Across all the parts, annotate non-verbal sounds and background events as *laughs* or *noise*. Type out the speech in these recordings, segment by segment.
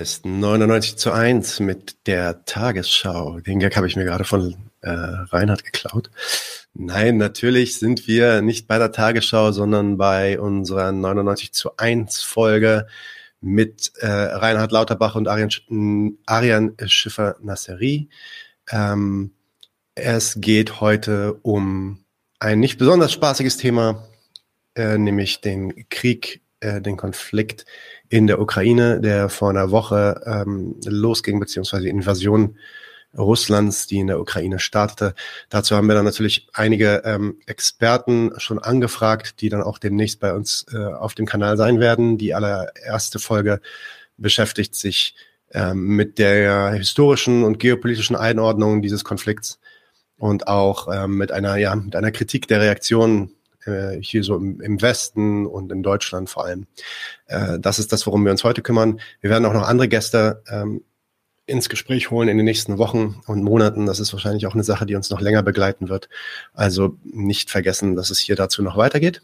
ist 99 zu 1 mit der Tagesschau. Den Gag habe ich mir gerade von äh, Reinhard geklaut. Nein, natürlich sind wir nicht bei der Tagesschau, sondern bei unserer 99 zu 1 Folge mit äh, Reinhard Lauterbach und Arian, Arian Schiffer-Nasseri. Ähm, es geht heute um ein nicht besonders spaßiges Thema, äh, nämlich den Krieg, äh, den Konflikt in der Ukraine, der vor einer Woche ähm, losging, beziehungsweise die Invasion Russlands, die in der Ukraine startete. Dazu haben wir dann natürlich einige ähm, Experten schon angefragt, die dann auch demnächst bei uns äh, auf dem Kanal sein werden. Die allererste Folge beschäftigt sich ähm, mit der historischen und geopolitischen Einordnung dieses Konflikts und auch ähm, mit einer ja mit einer Kritik der Reaktion äh, hier so im, im Westen und in Deutschland vor allem. Äh, das ist das, worum wir uns heute kümmern. Wir werden auch noch andere Gäste ähm, ins Gespräch holen in den nächsten Wochen und Monaten. Das ist wahrscheinlich auch eine Sache, die uns noch länger begleiten wird. Also nicht vergessen, dass es hier dazu noch weitergeht.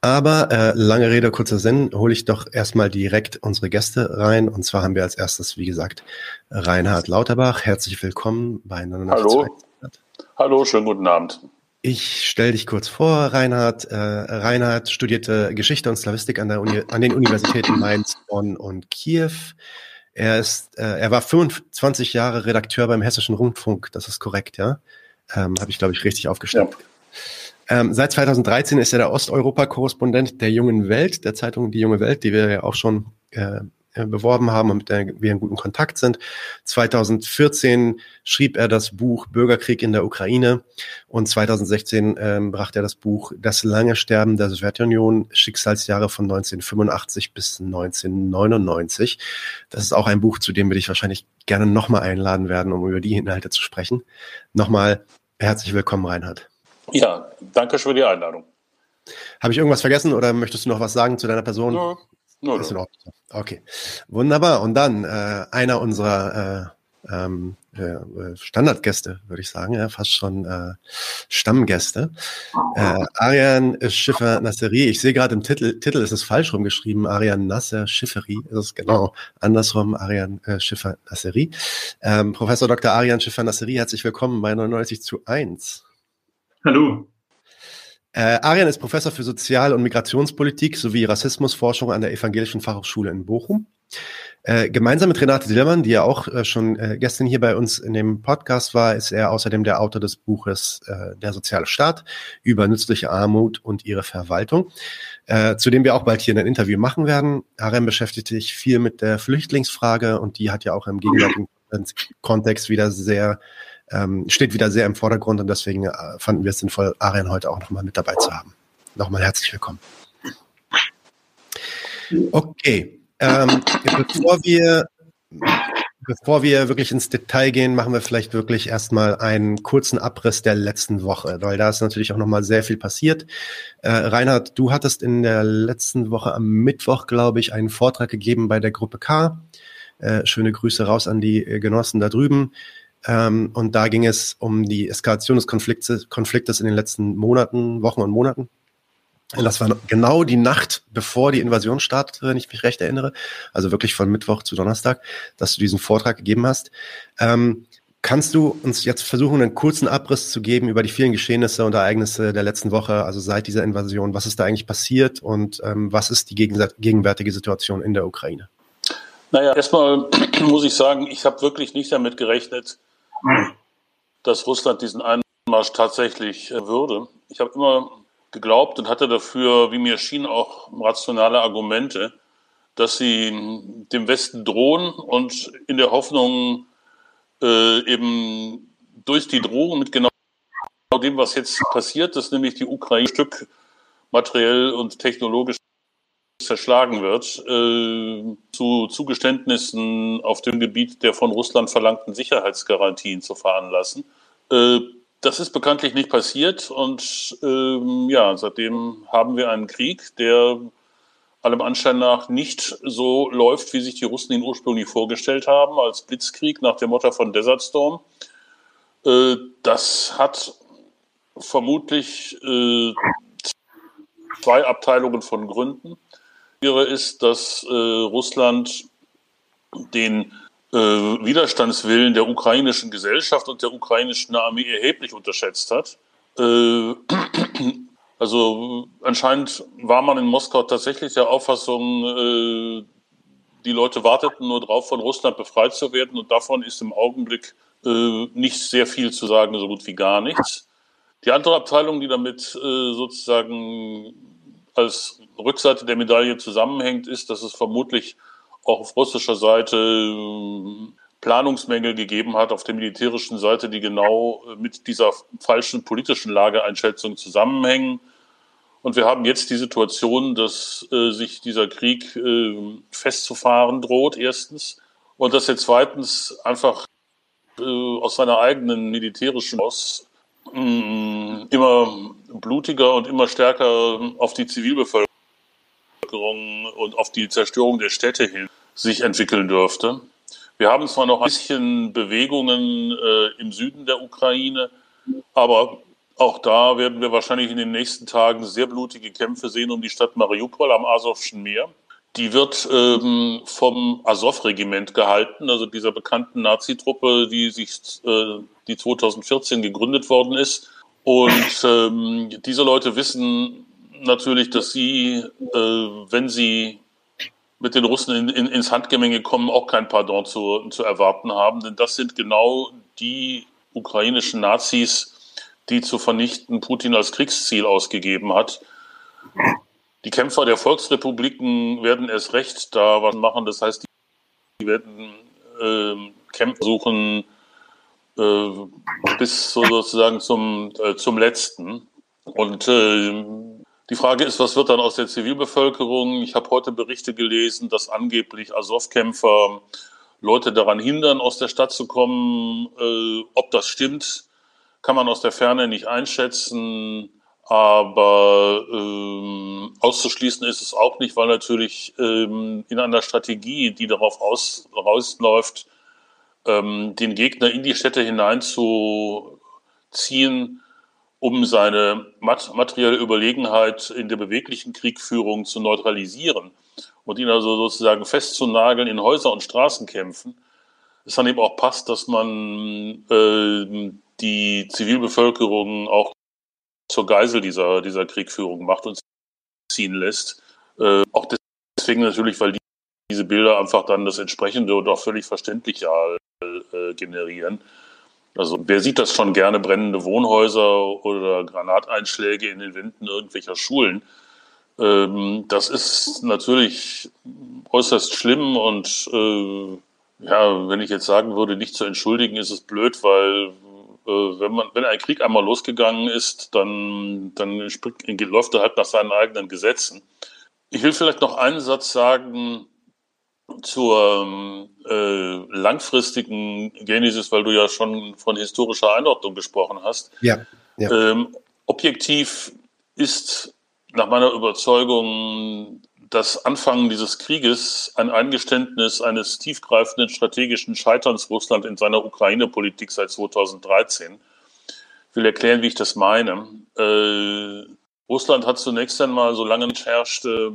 Aber äh, lange Rede, kurzer Sinn, hole ich doch erstmal direkt unsere Gäste rein. Und zwar haben wir als erstes, wie gesagt, Reinhard Lauterbach. Herzlich willkommen bei 99 Hallo. Hallo, schönen guten Abend. Ich stelle dich kurz vor, Reinhard. Äh, Reinhard studierte Geschichte und Slavistik an, der Uni an den Universitäten Mainz, Bonn und Kiew. Er ist, äh, er war 25 Jahre Redakteur beim Hessischen Rundfunk. Das ist korrekt, ja? Ähm, Habe ich, glaube ich, richtig aufgestellt. Ja. Ähm, seit 2013 ist er der Osteuropa-Korrespondent der Jungen Welt, der Zeitung Die Junge Welt, die wir ja auch schon äh, beworben haben und mit der wir in guten Kontakt sind. 2014 schrieb er das Buch Bürgerkrieg in der Ukraine und 2016 ähm, brachte er das Buch Das lange Sterben der Sowjetunion, Schicksalsjahre von 1985 bis 1999. Das ist auch ein Buch, zu dem wir dich wahrscheinlich gerne nochmal einladen werden, um über die Inhalte zu sprechen. Nochmal herzlich willkommen, Reinhard. Ja, danke für die Einladung. Habe ich irgendwas vergessen oder möchtest du noch was sagen zu deiner Person? Ja, No, ist in Ordnung. Okay, wunderbar. Und dann äh, einer unserer äh, ähm, äh, Standardgäste, würde ich sagen, ja, fast schon äh, Stammgäste. Äh, Arian Schiffer Nasseri. Ich sehe gerade im Titel, Titel ist es falsch rumgeschrieben. Arian Nasser Schifferi. Das ist genau andersrum. Arian äh, Schiffer Nasseri. Ähm, Professor Dr. Arian Schiffer Nasseri, herzlich willkommen bei 99 zu 1. Hallo. Äh, Arian ist Professor für Sozial- und Migrationspolitik sowie Rassismusforschung an der Evangelischen Fachhochschule in Bochum. Äh, gemeinsam mit Renate Dillermann, die ja auch äh, schon äh, gestern hier bei uns in dem Podcast war, ist er außerdem der Autor des Buches äh, Der soziale Staat über nützliche Armut und ihre Verwaltung, äh, zu dem wir auch bald hier ein Interview machen werden. Arian beschäftigt sich viel mit der Flüchtlingsfrage und die hat ja auch im gegenwärtigen Kontext wieder sehr ähm, steht wieder sehr im Vordergrund und deswegen äh, fanden wir es sinnvoll, Arian heute auch nochmal mit dabei zu haben. Nochmal herzlich willkommen. Okay, ähm, bevor wir Bevor wir wirklich ins Detail gehen, machen wir vielleicht wirklich erstmal einen kurzen Abriss der letzten Woche, weil da ist natürlich auch nochmal sehr viel passiert. Äh, Reinhard, du hattest in der letzten Woche am Mittwoch, glaube ich, einen Vortrag gegeben bei der Gruppe K. Äh, schöne Grüße raus an die äh, Genossen da drüben. Ähm, und da ging es um die Eskalation des Konfliktes, Konfliktes in den letzten Monaten, Wochen und Monaten. Und das war genau die Nacht, bevor die Invasion startete, wenn ich mich recht erinnere. Also wirklich von Mittwoch zu Donnerstag, dass du diesen Vortrag gegeben hast. Ähm, kannst du uns jetzt versuchen, einen kurzen Abriss zu geben über die vielen Geschehnisse und Ereignisse der letzten Woche, also seit dieser Invasion? Was ist da eigentlich passiert und ähm, was ist die gegenwärtige Situation in der Ukraine? Naja, erstmal *clears throat* muss ich sagen, ich habe wirklich nicht damit gerechnet, dass Russland diesen Einmarsch tatsächlich äh, würde. Ich habe immer geglaubt und hatte dafür, wie mir schien, auch rationale Argumente, dass sie dem Westen drohen und in der Hoffnung äh, eben durch die Drohung mit genau dem, was jetzt passiert, dass nämlich die Ukraine ein Stück materiell und technologisch zerschlagen wird, äh, zu Zugeständnissen auf dem Gebiet der von Russland verlangten Sicherheitsgarantien zu veranlassen. Äh, das ist bekanntlich nicht passiert und ähm, ja, seitdem haben wir einen Krieg, der allem Anschein nach nicht so läuft, wie sich die Russen ihn ursprünglich vorgestellt haben, als Blitzkrieg nach dem Motto von Desert Storm. Äh, das hat vermutlich äh, zwei Abteilungen von Gründen ist, dass äh, Russland den äh, Widerstandswillen der ukrainischen Gesellschaft und der ukrainischen Armee erheblich unterschätzt hat. Äh, *clears throat* also anscheinend war man in Moskau tatsächlich der Auffassung, äh, die Leute warteten nur darauf, von Russland befreit zu werden und davon ist im Augenblick äh, nicht sehr viel zu sagen, so gut wie gar nichts. Die andere Abteilung, die damit äh, sozusagen als Rückseite der Medaille zusammenhängt, ist, dass es vermutlich auch auf russischer Seite äh, Planungsmängel gegeben hat auf der militärischen Seite, die genau äh, mit dieser falschen politischen Lageeinschätzung zusammenhängen. Und wir haben jetzt die Situation, dass äh, sich dieser Krieg äh, festzufahren droht, erstens. Und dass er zweitens einfach äh, aus seiner eigenen militärischen aus mm, immer blutiger und immer stärker auf die Zivilbevölkerung und auf die Zerstörung der Städte hin sich entwickeln dürfte. Wir haben zwar noch ein bisschen Bewegungen äh, im Süden der Ukraine, aber auch da werden wir wahrscheinlich in den nächsten Tagen sehr blutige Kämpfe sehen um die Stadt Mariupol am Asowschen Meer. Die wird ähm, vom Azov-Regiment gehalten, also dieser bekannten Nazi-Truppe, die sich, äh, die 2014 gegründet worden ist. Und ähm, diese Leute wissen natürlich, dass sie, äh, wenn sie mit den Russen in, in, ins Handgemenge kommen, auch kein Pardon zu, zu erwarten haben. Denn das sind genau die ukrainischen Nazis, die zu vernichten Putin als Kriegsziel ausgegeben hat. Die Kämpfer der Volksrepubliken werden erst recht da was machen. Das heißt, die werden äh, Kämpfe suchen äh, bis sozusagen zum, äh, zum letzten. Und äh, die Frage ist, was wird dann aus der Zivilbevölkerung? Ich habe heute Berichte gelesen, dass angeblich Azov-Kämpfer Leute daran hindern, aus der Stadt zu kommen. Äh, ob das stimmt, kann man aus der Ferne nicht einschätzen. Aber ähm, auszuschließen ist es auch nicht, weil natürlich ähm, in einer Strategie, die darauf aus, rausläuft, ähm, den Gegner in die Städte hineinzuziehen, um seine materielle Überlegenheit in der beweglichen Kriegführung zu neutralisieren und ihn also sozusagen festzunageln in Häuser- und Straßenkämpfen, es dann eben auch passt, dass man äh, die Zivilbevölkerung auch zur Geisel dieser, dieser Kriegführung macht und ziehen lässt. Äh, auch deswegen natürlich, weil die, diese Bilder einfach dann das entsprechende und auch völlig verständliche äh, generieren. Also wer sieht das schon gerne, brennende Wohnhäuser oder Granateinschläge in den Wänden irgendwelcher Schulen? Ähm, das ist natürlich äußerst schlimm und äh, ja, wenn ich jetzt sagen würde, nicht zu entschuldigen, ist es blöd, weil äh, wenn man, wenn ein Krieg einmal losgegangen ist, dann, dann läuft er halt nach seinen eigenen Gesetzen. Ich will vielleicht noch einen Satz sagen, zur äh, langfristigen Genesis, weil du ja schon von historischer Einordnung gesprochen hast. Ja. ja. Ähm, objektiv ist nach meiner Überzeugung das Anfangen dieses Krieges ein Eingeständnis eines tiefgreifenden strategischen Scheiterns Russland in seiner Ukraine-Politik seit 2013. Ich will erklären, wie ich das meine. Äh, Russland hat zunächst einmal, solange nicht herrschte,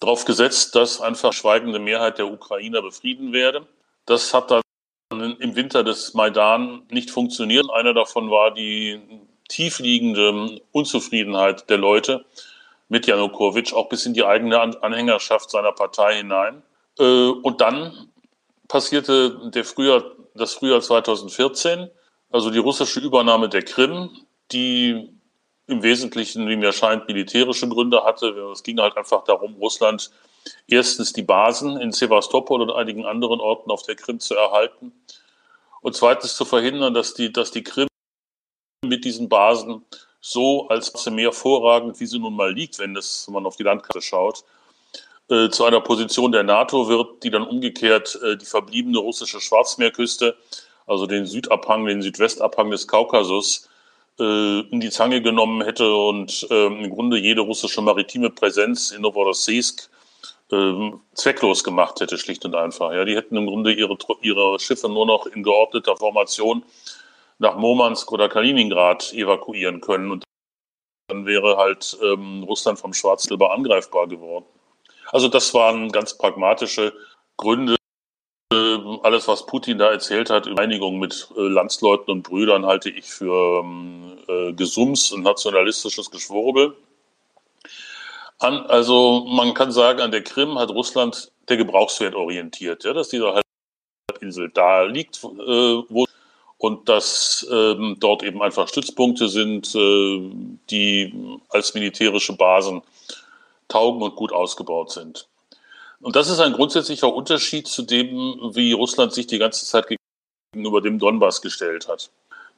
darauf gesetzt, dass einfach schweigende Mehrheit der Ukrainer befrieden werde. Das hat dann im Winter des Maidan nicht funktioniert. Einer davon war die tiefliegende Unzufriedenheit der Leute mit Janukowitsch, auch bis in die eigene Anhängerschaft seiner Partei hinein. Äh, und dann passierte der Frühjahr, das Frühjahr 2014, also die russische Übernahme der Krim, die im Wesentlichen, wie mir scheint, militärische Gründe hatte. Es ging halt einfach darum, Russland erstens die Basen in Sevastopol und einigen anderen Orten auf der Krim zu erhalten und zweitens zu verhindern, dass die, dass die Krim mit diesen Basen so als mehr vorragend, wie sie nun mal liegt, wenn, das, wenn man auf die Landkarte schaut, äh, zu einer Position der NATO wird, die dann umgekehrt äh, die verbliebene russische Schwarzmeerküste, also den Südabhang, den Südwestabhang des Kaukasus, äh, in die Zange genommen hätte und äh, im Grunde jede russische maritime Präsenz in Novorossiysk äh, zwecklos gemacht hätte, schlicht und einfach. Ja, die hätten im Grunde ihre, ihre Schiffe nur noch in geordneter Formation nach Murmansk oder Kaliningrad evakuieren können und dann wäre halt ähm, Russland vom Schwarzsilber angreifbar geworden. Also das waren ganz pragmatische Gründe, äh, alles, was Putin da erzählt hat, über Einigung mit äh, Landsleuten und Brüdern, halte ich für ähm, äh, Gesums und nationalistisches Geschwurbel. An, also man kann sagen, an der Krim hat Russland der Gebrauchswert orientiert, ja, dass diese Halbinsel da liegt, äh, wo und dass ähm, dort eben einfach Stützpunkte sind, äh, die als militärische Basen taugen und gut ausgebaut sind. Und das ist ein grundsätzlicher Unterschied zu dem, wie Russland sich die ganze Zeit gegenüber dem Donbass gestellt hat.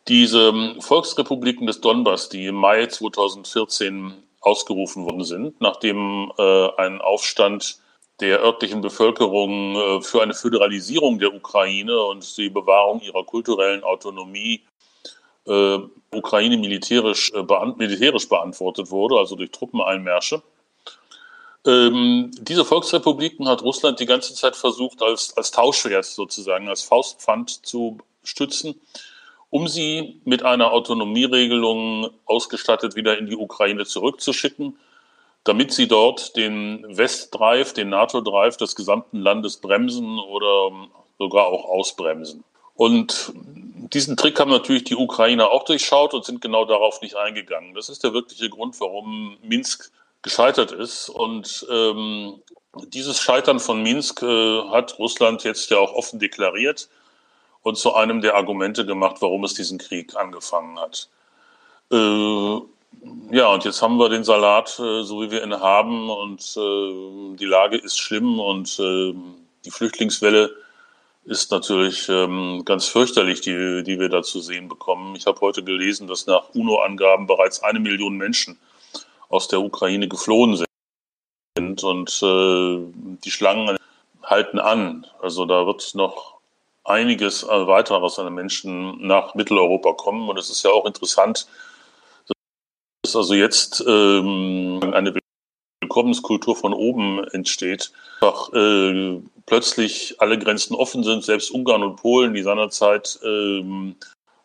Diese Volksrepubliken des Donbass, die im Mai 2014 ausgerufen worden sind, nachdem äh, ein Aufstand der örtlichen Bevölkerung äh, für eine Föderalisierung der Ukraine und die Bewahrung ihrer kulturellen Autonomie äh, Ukraine militärisch, äh, beant militärisch beantwortet wurde, also durch Truppeneinmärsche. Ähm, diese Volksrepubliken hat Russland die ganze Zeit versucht, als, als Tauschwert sozusagen, als Faustpfand zu stützen, um sie mit einer Autonomieregelung ausgestattet wieder in die Ukraine zurückzuschicken, damit sie dort den Westdrive, den NATO-Drive des gesamten Landes bremsen oder sogar auch ausbremsen. Und diesen Trick haben natürlich die Ukrainer auch durchschaut und sind genau darauf nicht eingegangen. Das ist der wirkliche Grund, warum Minsk gescheitert ist. Und ähm, dieses Scheitern von Minsk äh, hat Russland jetzt ja auch offen deklariert und zu einem der Argumente gemacht, warum es diesen Krieg angefangen hat. Äh, ja, und jetzt haben wir den Salat, äh, so wie wir ihn haben, und äh, die Lage ist schlimm und äh, die Flüchtlingswelle ist natürlich ähm, ganz fürchterlich, die, die wir da zu sehen bekommen. Ich habe heute gelesen, dass nach UNO-Angaben bereits eine Million Menschen aus der Ukraine geflohen sind und äh, die Schlangen halten an. Also da wird noch einiges weiteres an Menschen nach Mitteleuropa kommen und es ist ja auch interessant, dass also jetzt ähm, eine Willkommenskultur von oben entsteht. Einfach, äh, plötzlich alle Grenzen offen sind, selbst Ungarn und Polen, die seinerzeit ähm,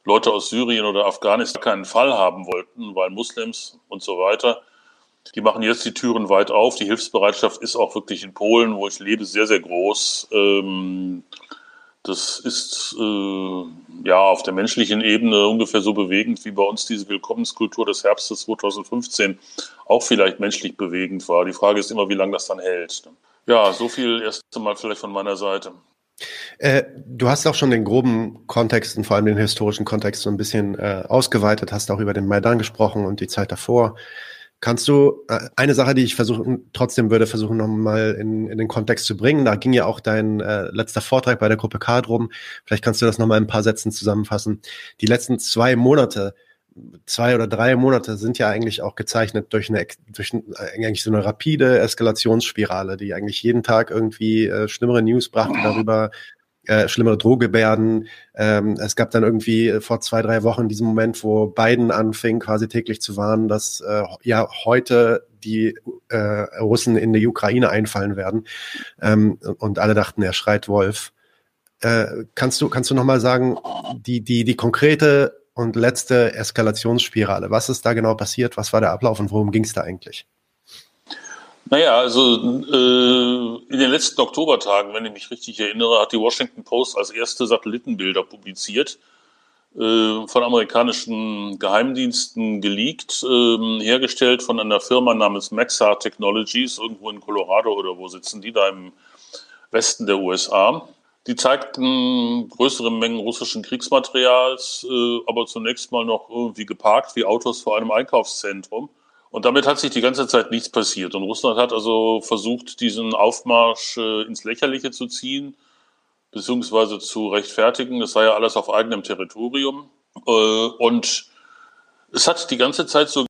Leute aus Syrien oder Afghanistan keinen Fall haben wollten, weil Muslims und so weiter, die machen jetzt die Türen weit auf. Die Hilfsbereitschaft ist auch wirklich in Polen, wo ich lebe, sehr, sehr groß. Ähm, das ist äh, ja auf der menschlichen Ebene ungefähr so bewegend, wie bei uns diese Willkommenskultur des Herbstes 2015 auch vielleicht menschlich bewegend war. Die Frage ist immer, wie lange das dann hält. Ja, so viel erst einmal vielleicht von meiner Seite. Äh, du hast auch schon den groben Kontext und vor allem den historischen Kontext so ein bisschen äh, ausgeweitet, hast auch über den Maidan gesprochen und die Zeit davor. Kannst du äh, eine Sache, die ich versuchen, trotzdem würde versuchen, nochmal in, in den Kontext zu bringen. Da ging ja auch dein äh, letzter Vortrag bei der Gruppe K drum. Vielleicht kannst du das nochmal in ein paar Sätzen zusammenfassen. Die letzten zwei Monate, zwei oder drei Monate sind ja eigentlich auch gezeichnet durch eine, durch eigentlich so eine rapide Eskalationsspirale, die eigentlich jeden Tag irgendwie äh, schlimmere News brachte darüber, äh, schlimmere Drohgebärden. Ähm, es gab dann irgendwie äh, vor zwei, drei Wochen diesen Moment, wo Biden anfing, quasi täglich zu warnen, dass äh, ja heute die äh, Russen in die Ukraine einfallen werden. Ähm, und alle dachten, er schreit Wolf. Äh, kannst du, kannst du nochmal sagen, die, die, die konkrete und letzte Eskalationsspirale, was ist da genau passiert? Was war der Ablauf und worum ging es da eigentlich? Naja, also äh, in den letzten Oktobertagen, wenn ich mich richtig erinnere, hat die Washington Post als erste Satellitenbilder publiziert, äh, von amerikanischen Geheimdiensten geleakt, äh, hergestellt von einer Firma namens Maxar Technologies, irgendwo in Colorado oder wo sitzen die, da im Westen der USA. Die zeigten größere Mengen russischen Kriegsmaterials, äh, aber zunächst mal noch irgendwie geparkt wie Autos vor einem Einkaufszentrum. Und damit hat sich die ganze Zeit nichts passiert. Und Russland hat also versucht, diesen Aufmarsch äh, ins Lächerliche zu ziehen, beziehungsweise zu rechtfertigen. Das sei ja alles auf eigenem Territorium. Äh, und es hat die ganze Zeit so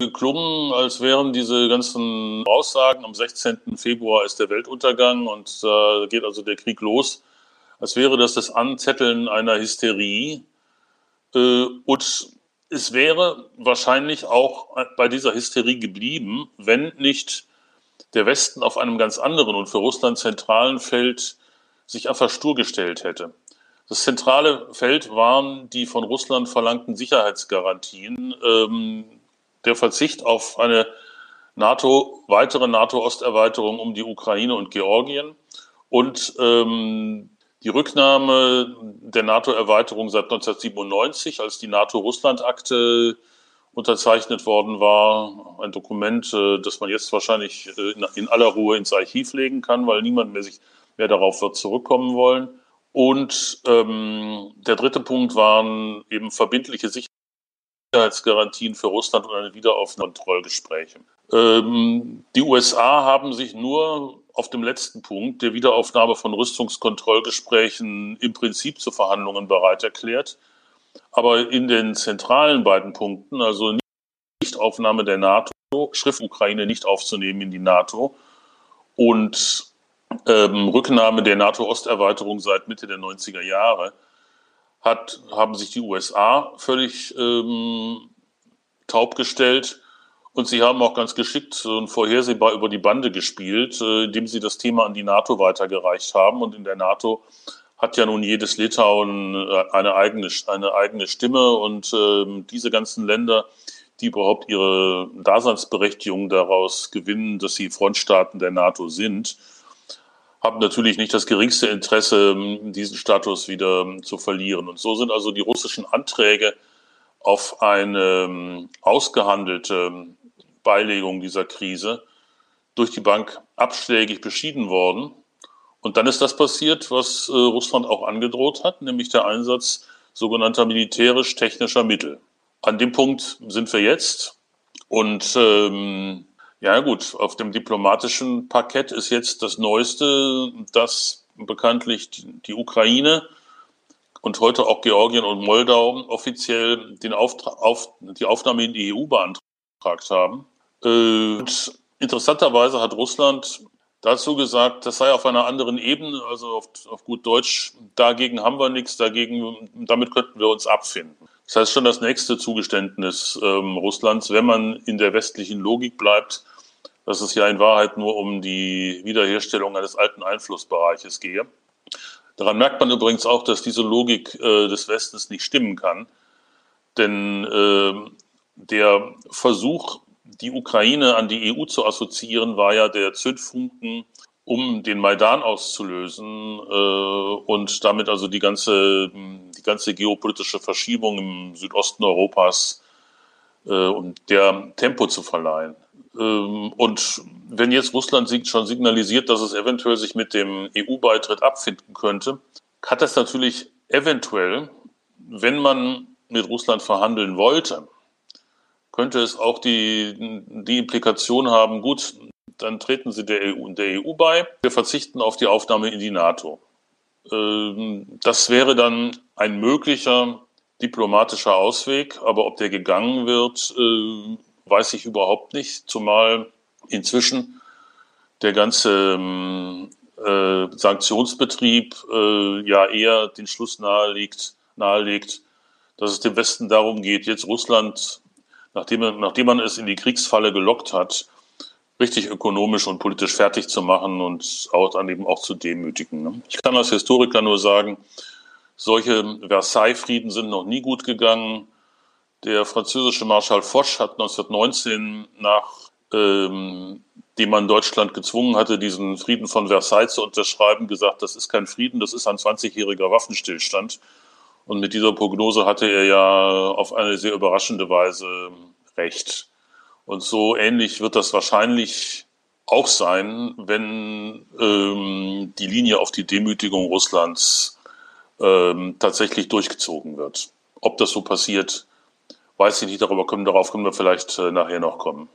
geklungen, als wären diese ganzen Aussagen, am 16. Februar ist der Weltuntergang und äh, geht also der Krieg los, als wäre das das Anzetteln einer Hysterie. Äh, und es wäre wahrscheinlich auch bei dieser Hysterie geblieben, wenn nicht der Westen auf einem ganz anderen und für Russland zentralen Feld sich einfach stur gestellt hätte. Das zentrale Feld waren die von Russland verlangten Sicherheitsgarantien, ähm, der Verzicht auf eine NATO, weitere NATO-Osterweiterung um die Ukraine und Georgien Und ähm, die Rücknahme der NATO-Erweiterung seit 1997, als die NATO-Russland-Akte unterzeichnet worden war. Ein Dokument, äh, das man jetzt wahrscheinlich äh, in aller Ruhe ins Archiv legen kann, weil niemand mehr sich mehr darauf wird zurückkommen wollen. Und ähm, der dritte Punkt waren eben verbindliche Sicherheitsgarantien für Russland und eine Wiederaufnahmekontrollgespräche. Ähm, die USA haben sich nur auf dem letzten Punkt der Wiederaufnahme von Rüstungskontrollgesprächen im Prinzip zu Verhandlungen bereit erklärt. Aber in den zentralen beiden Punkten, also Nichtaufnahme der NATO, Schrift Ukraine nicht aufzunehmen in die NATO und ähm, Rücknahme der NATO-Osterweiterung seit Mitte der 90er Jahre, hat, haben sich die USA völlig ähm, taub gestellt. Und sie haben auch ganz geschickt und vorhersehbar über die Bande gespielt, äh, indem sie das Thema an die NATO weitergereicht haben. Und in der NATO hat ja nun jedes Litauen äh, eine eigene, eine eigene Stimme. Und äh, diese ganzen Länder, die überhaupt ihre Daseinsberechtigung daraus gewinnen, dass sie Frontstaaten der NATO sind, haben natürlich nicht das geringste Interesse, ähm, diesen Status wieder ähm, zu verlieren. Und so sind also die russischen Anträge auf eine ähm, ausgehandelte Beilegung dieser Krise durch die Bank abschlägig beschieden worden. Und dann ist das passiert, was äh, Russland auch angedroht hat, nämlich der Einsatz sogenannter militärisch-technischer Mittel. An dem Punkt sind wir jetzt. Und ähm, ja gut, auf dem diplomatischen Parkett ist jetzt das Neueste, dass bekanntlich die Ukraine und heute auch Georgien und Moldau offiziell den Auftra auf, die Aufnahme in die EU beantragt haben. Und interessanterweise hat Russland dazu gesagt, das sei auf einer anderen Ebene, also auf, auf gut Deutsch, dagegen haben wir nichts, dagegen, damit könnten wir uns abfinden. Das heißt schon das nächste Zugeständnis ähm, Russlands, wenn man in der westlichen Logik bleibt, dass es ja in Wahrheit nur um die Wiederherstellung eines alten Einflussbereiches gehe. Daran merkt man übrigens auch, dass diese Logik äh, des Westens nicht stimmen kann. Denn äh, der Versuch, die Ukraine an die EU zu assoziieren, war ja der Zündfunken, um den Maidan auszulösen äh, und damit also die ganze, die ganze geopolitische Verschiebung im Südosten Europas äh, und der Tempo zu verleihen. Ähm, und wenn jetzt Russland schon signalisiert, dass es eventuell sich mit dem EU-Beitritt abfinden könnte, hat das natürlich eventuell, wenn man mit Russland verhandeln wollte, könnte es auch die, die Implikation haben, gut, dann treten sie der EU, der EU bei, wir verzichten auf die Aufnahme in die NATO. Ähm, das wäre dann ein möglicher diplomatischer Ausweg, aber ob der gegangen wird, äh, weiß ich überhaupt nicht, zumal inzwischen der ganze ähm, äh, Sanktionsbetrieb äh, ja eher den Schluss nahelegt, nahelegt, dass es dem Westen darum geht, jetzt Russland, nachdem, nachdem man es in die Kriegsfalle gelockt hat, richtig ökonomisch und politisch fertig zu machen und auch dann eben auch zu demütigen. Ne? Ich kann als Historiker nur sagen, solche Versailles-Frieden sind noch nie gut gegangen. Der französische Marschall Foch hat 1919 nach ähm, man Deutschland gezwungen hatte, diesen Frieden von Versailles zu unterschreiben, gesagt, das ist kein Frieden, das ist ein 20-jähriger Waffenstillstand. Und mit dieser Prognose hatte er ja auf eine sehr überraschende Weise recht. Und so ähnlich wird das wahrscheinlich auch sein, wenn ähm, die Linie auf die Demütigung Russlands ähm, tatsächlich durchgezogen wird. Ob das so passiert, weiß ich nicht, darüber können, darauf können wir vielleicht äh, nachher noch kommen.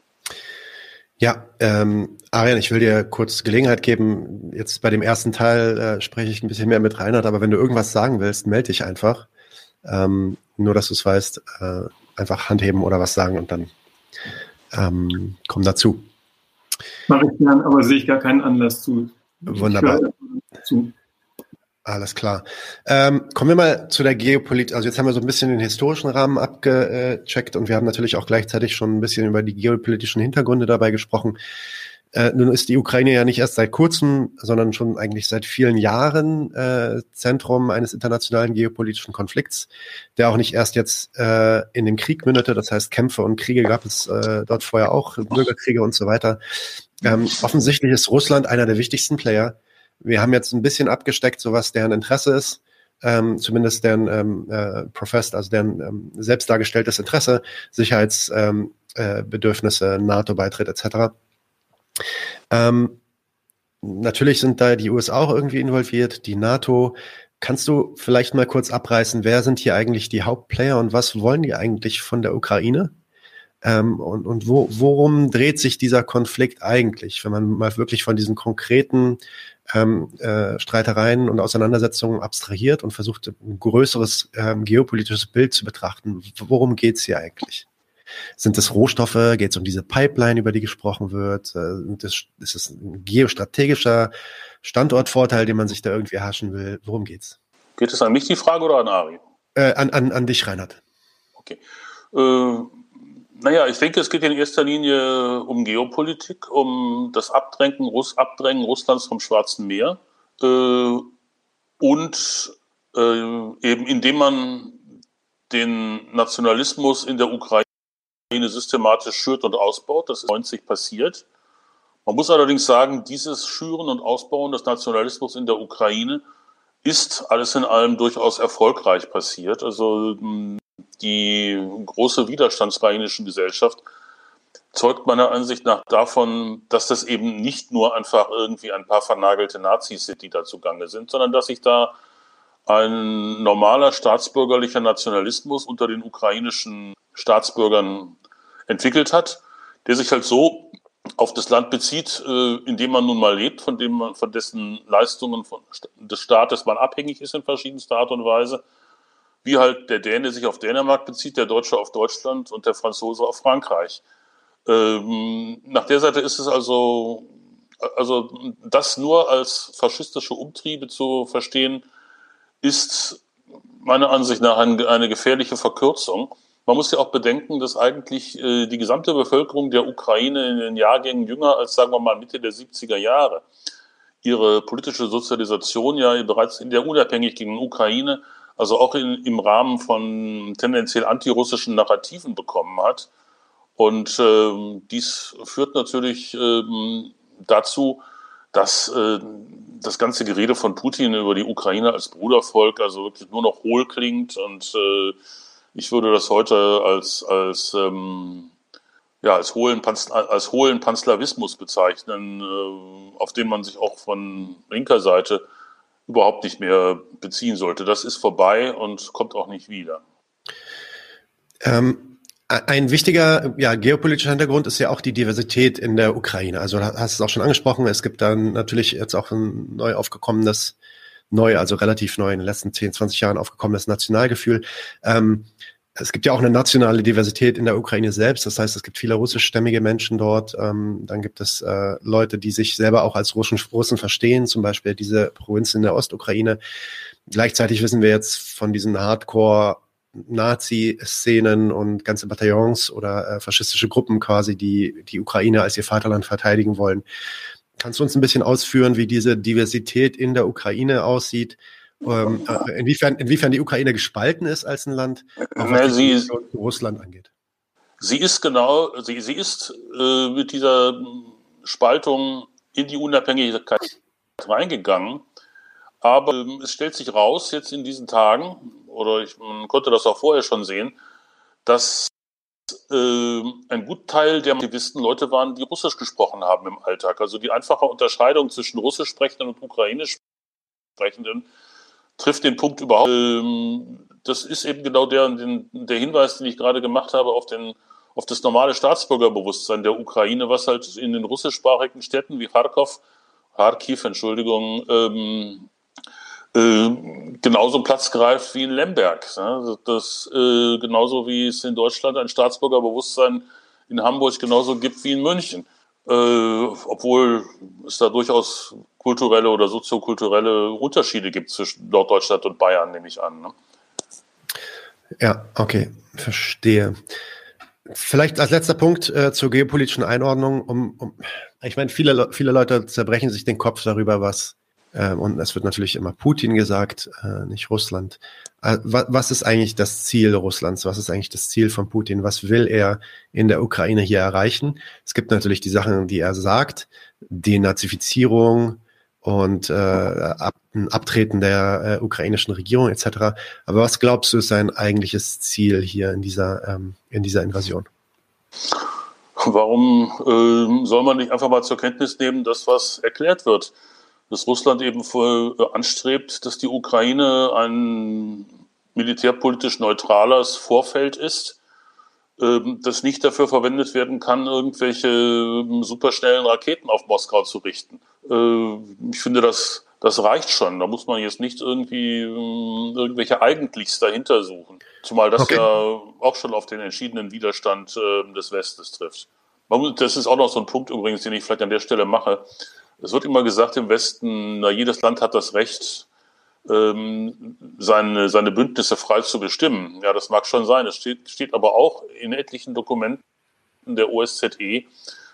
Ja, ähm, Arian, ich will dir kurz Gelegenheit geben. Jetzt bei dem ersten Teil äh, spreche ich ein bisschen mehr mit Reinhard, aber wenn du irgendwas sagen willst, melde dich einfach. Ähm, nur, dass du es weißt, äh, einfach handheben oder was sagen und dann ähm, komm dazu. Mache ich gern, aber sehe ich gar keinen Anlass zu. Wunderbar. Zu. Alles klar. Ähm, kommen wir mal zu der Geopolitik. Also jetzt haben wir so ein bisschen den historischen Rahmen abgecheckt und wir haben natürlich auch gleichzeitig schon ein bisschen über die geopolitischen Hintergründe dabei gesprochen. Äh, nun ist die Ukraine ja nicht erst seit kurzem, sondern schon eigentlich seit vielen Jahren äh, Zentrum eines internationalen geopolitischen Konflikts, der auch nicht erst jetzt äh, in dem Krieg mündete. Das heißt, Kämpfe und Kriege gab es äh, dort vorher auch, Bürgerkriege und so weiter. Ähm, offensichtlich ist Russland einer der wichtigsten Player wir haben jetzt ein bisschen abgesteckt, so was deren Interesse ist, ähm, zumindest deren ähm, äh, professed, also deren ähm, selbst dargestelltes Interesse, Sicherheitsbedürfnisse, ähm, äh, NATO-Beitritt etc. Ähm, natürlich sind da die USA auch irgendwie involviert, die NATO. Kannst du vielleicht mal kurz abreißen, wer sind hier eigentlich die Hauptplayer und was wollen die eigentlich von der Ukraine? Ähm, und und wo, worum dreht sich dieser Konflikt eigentlich, wenn man mal wirklich von diesen konkreten ähm, äh, Streitereien und Auseinandersetzungen abstrahiert und versucht, ein größeres ähm, geopolitisches Bild zu betrachten? Worum geht's hier eigentlich? Sind es Rohstoffe? Geht es um diese Pipeline, über die gesprochen wird? Äh, das, ist es ein geostrategischer Standortvorteil, den man sich da irgendwie erhaschen will? Worum geht's? Geht es an mich die Frage oder an Ari? Äh, an, an, an dich, Reinhard. Okay. Äh, naja, ich denke, es geht in erster Linie um Geopolitik, um das Abdrängen, Russ, Abdrängen Russlands vom Schwarzen Meer äh, und äh, eben indem man den Nationalismus in der Ukraine systematisch schürt und ausbaut. Das ist 90 passiert. Man muss allerdings sagen, dieses Schüren und Ausbauen des Nationalismus in der Ukraine ist alles in allem durchaus erfolgreich passiert. Also die große widerstandsrheinischen Gesellschaft zeugt meiner Ansicht nach davon, dass das eben nicht nur einfach irgendwie ein paar vernagelte Nazis sind, die da zugange sind, sondern dass sich da ein normaler staatsbürgerlicher Nationalismus unter den ukrainischen Staatsbürgern entwickelt hat, der sich halt so auf das Land bezieht, äh, in dem man nun mal lebt, von dem man, von dessen Leistungen von, des Staates man abhängig ist in verschiedenster Art und Weise wie halt der Däne sich auf Dänemark bezieht, der Deutsche auf Deutschland und der Franzose auf Frankreich. Ähm, nach der Seite ist es also, also das nur als faschistische Umtriebe zu verstehen, ist meiner Ansicht nach eine, eine gefährliche Verkürzung. Man muss ja auch bedenken, dass eigentlich äh, die gesamte Bevölkerung der Ukraine in den Jahrgängen jünger als, sagen wir mal, Mitte der 70er Jahre ihre politische Sozialisation ja bereits in der unabhängigen Ukraine also auch in, im Rahmen von tendenziell antirussischen Narrativen bekommen hat. Und äh, dies führt natürlich äh, dazu, dass äh, das ganze Gerede von Putin über die Ukraine als Brudervolk also wirklich nur noch hohl klingt. Und äh, ich würde das heute als, als, ähm, ja, als, hohlen, als hohlen Panslavismus bezeichnen, äh, auf den man sich auch von linker Seite überhaupt nicht mehr beziehen sollte. Das ist vorbei und kommt auch nicht wieder. Ähm, ein wichtiger ja, geopolitischer Hintergrund ist ja auch die Diversität in der Ukraine. Also du hast es auch schon angesprochen, es gibt dann natürlich jetzt auch ein neu aufgekommenes, neu, also relativ neu in den letzten 10, 20 Jahren aufgekommenes Nationalgefühl. Ähm, es gibt ja auch eine nationale Diversität in der Ukraine selbst. Das heißt, es gibt viele russischstämmige Menschen dort. Ähm, dann gibt es äh, Leute, die sich selber auch als Russen, Russen verstehen, zum Beispiel diese Provinz in der Ostukraine. Gleichzeitig wissen wir jetzt von diesen Hardcore Nazi-Szenen und ganze Bataillons oder äh, faschistische Gruppen quasi, die die Ukraine als ihr Vaterland verteidigen wollen. Kannst du uns ein bisschen ausführen, wie diese Diversität in der Ukraine aussieht? Ähm, äh, inwiefern, inwiefern die Ukraine gespalten ist als ein Land, was sie, Russland angeht. Sie ist genau, sie, sie ist äh, mit dieser Spaltung in die Unabhängigkeit reingegangen. Aber ähm, es stellt sich raus jetzt in diesen Tagen, oder ich, man konnte das auch vorher schon sehen, dass äh, ein gut Teil der Aktivisten Leute waren, die Russisch gesprochen haben im Alltag. Also die einfache Unterscheidung zwischen Russisch sprechenden und Ukrainisch sprechenden trifft den Punkt überhaupt. Ähm, das ist eben genau der, der Hinweis, den ich gerade gemacht habe auf, den, auf das normale Staatsbürgerbewusstsein der Ukraine, was halt in den russischsprachigen Städten wie Kharkov, Kharkiv, Entschuldigung, ähm, äh, genauso Platz greift wie in Lemberg. Ne? Das äh, genauso wie es in Deutschland ein Staatsbürgerbewusstsein in Hamburg genauso gibt wie in München. Äh, obwohl es da durchaus kulturelle oder soziokulturelle Unterschiede gibt zwischen Norddeutschland und Bayern, nehme ich an. Ne? Ja, okay, verstehe. Vielleicht als letzter Punkt äh, zur geopolitischen Einordnung. Um, um, ich meine, viele, viele Leute zerbrechen sich den Kopf darüber, was äh, und es wird natürlich immer Putin gesagt, äh, nicht Russland. Äh, wa was ist eigentlich das Ziel Russlands? Was ist eigentlich das Ziel von Putin? Was will er in der Ukraine hier erreichen? Es gibt natürlich die Sachen, die er sagt, Denazifizierung, und äh, ab, ein Abtreten der ukrainischen Regierung etc. Aber was glaubst du ist sein eigentliches Ziel hier in dieser, ähm, in dieser Invasion? Warum äh, soll man nicht einfach mal zur Kenntnis nehmen, dass was erklärt wird? Dass Russland eben voll, äh, anstrebt, dass die Ukraine ein militärpolitisch neutrales Vorfeld ist, äh, das nicht dafür verwendet werden kann, irgendwelche äh, superschnellen Raketen auf Moskau zu richten. Äh, ich finde, das, das reicht schon. Da muss man jetzt nicht irgendwie äh, irgendwelche Eigentlichs dahinter suchen. Zumal das okay. ja auch schon auf den entschiedenen Widerstand des Westens trifft. Das ist auch noch so ein Punkt übrigens, den ich vielleicht an der Stelle mache. Es wird immer gesagt im Westen, na, jedes Land hat das Recht, ähm, seine, seine Bündnisse frei zu bestimmen. Ja, das mag schon sein. Es steht, steht aber auch in etlichen Dokumenten der OSZE,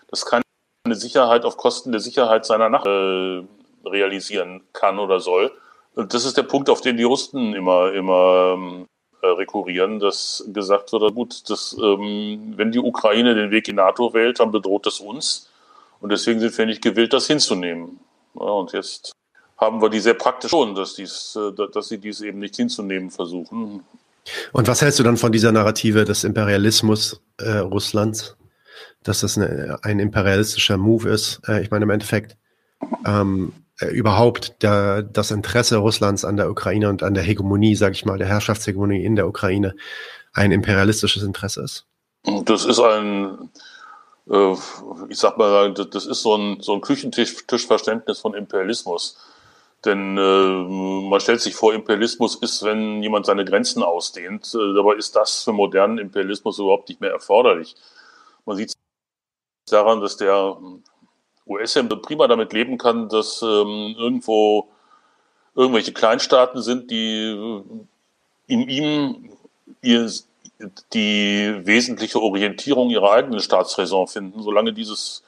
dass keine Sicherheit auf Kosten der Sicherheit seiner Nacht äh, realisieren kann oder soll. Und das ist der Punkt, auf den die Russen immer, immer ähm, äh, rekurrieren, dass gesagt wird, gut, dass, ähm, wenn die Ukraine den Weg in NATO wählt, dann bedroht das uns. Und deswegen sind wir nicht gewillt, das hinzunehmen. Ja, und jetzt haben wir die sehr praktisch schon, dass, dies, äh, dass sie dies eben nicht hinzunehmen versuchen. Und was hältst du dann von dieser Narrative des Imperialismus äh, Russlands? Dass das eine, ein imperialistischer Move ist? Äh, ich meine, im Endeffekt ähm, äh, überhaupt der, das Interesse Russlands an der Ukraine und an der Hegemonie, sage ich mal, der Herrschaftshegemonie in der Ukraine ein imperialistisches Interesse ist? Das ist ein, äh, ich sag mal, das ist so ein, so ein Küchentischverständnis von Imperialismus. Denn äh, man stellt sich vor, Imperialismus ist, wenn jemand seine Grenzen ausdehnt. Äh, dabei ist das für modernen Imperialismus überhaupt nicht mehr erforderlich. Man sieht daran, dass der US prima damit leben kann, dass ähm, irgendwo irgendwelche Kleinstaaten sind, die äh, in ihm ihr, die wesentliche Orientierung ihrer eigenen Staatsräson finden. Solange dieses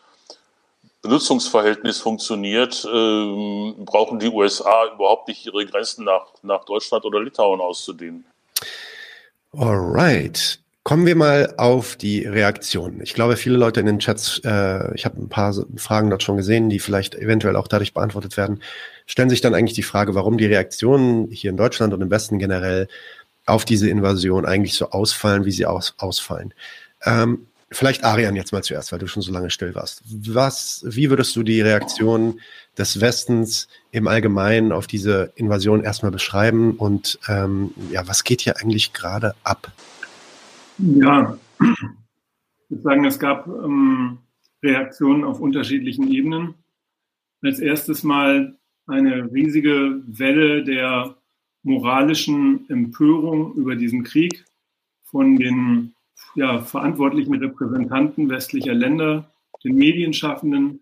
Benutzungsverhältnis funktioniert, äh, brauchen die USA überhaupt nicht ihre Grenzen nach, nach Deutschland oder Litauen auszudehnen. Alright. Kommen wir mal auf die Reaktion. Ich glaube, viele Leute in den Chats, äh, ich habe ein paar Fragen dort schon gesehen, die vielleicht eventuell auch dadurch beantwortet werden, stellen sich dann eigentlich die Frage, warum die Reaktionen hier in Deutschland und im Westen generell auf diese Invasion eigentlich so ausfallen, wie sie aus, ausfallen. Ähm, vielleicht Arian jetzt mal zuerst, weil du schon so lange still warst. Was, wie würdest du die Reaktion des Westens im Allgemeinen auf diese Invasion erstmal beschreiben und ähm, ja, was geht hier eigentlich gerade ab? Ja, ich würde sagen, es gab ähm, Reaktionen auf unterschiedlichen Ebenen. Als erstes mal eine riesige Welle der moralischen Empörung über diesen Krieg von den ja, verantwortlichen Repräsentanten westlicher Länder, den Medienschaffenden,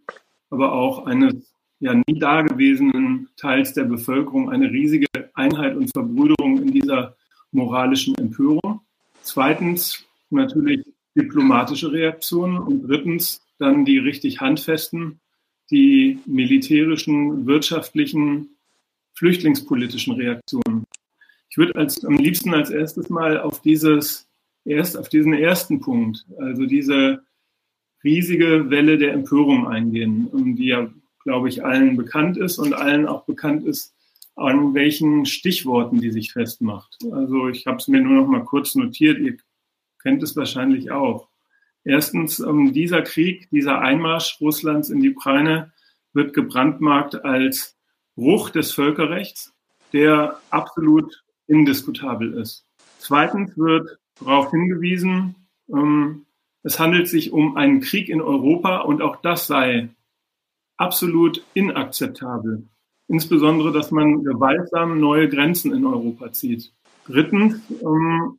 aber auch eines ja nie dagewesenen Teils der Bevölkerung, eine riesige Einheit und Verbrüderung in dieser moralischen Empörung. Zweitens natürlich diplomatische Reaktionen und drittens dann die richtig handfesten, die militärischen, wirtschaftlichen, flüchtlingspolitischen Reaktionen. Ich würde als, am liebsten als erstes mal auf dieses erst auf diesen ersten Punkt, also diese riesige Welle der Empörung eingehen, die ja, glaube ich, allen bekannt ist und allen auch bekannt ist, an welchen Stichworten die sich festmacht. Also ich habe es mir nur noch mal kurz notiert, ihr kennt es wahrscheinlich auch. Erstens, ähm, dieser Krieg, dieser Einmarsch Russlands in die Ukraine wird gebrandmarkt als Bruch des Völkerrechts, der absolut indiskutabel ist. Zweitens wird darauf hingewiesen, ähm, es handelt sich um einen Krieg in Europa und auch das sei absolut inakzeptabel. Insbesondere, dass man gewaltsam neue Grenzen in Europa zieht. Drittens, ähm,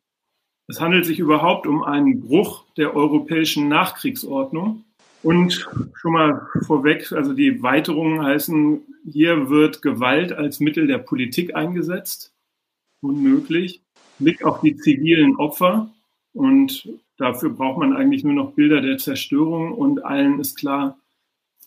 es handelt sich überhaupt um einen Bruch der europäischen Nachkriegsordnung. Und schon mal vorweg, also die Weiterungen heißen, hier wird Gewalt als Mittel der Politik eingesetzt. Unmöglich. Blick auf die zivilen Opfer. Und dafür braucht man eigentlich nur noch Bilder der Zerstörung. Und allen ist klar,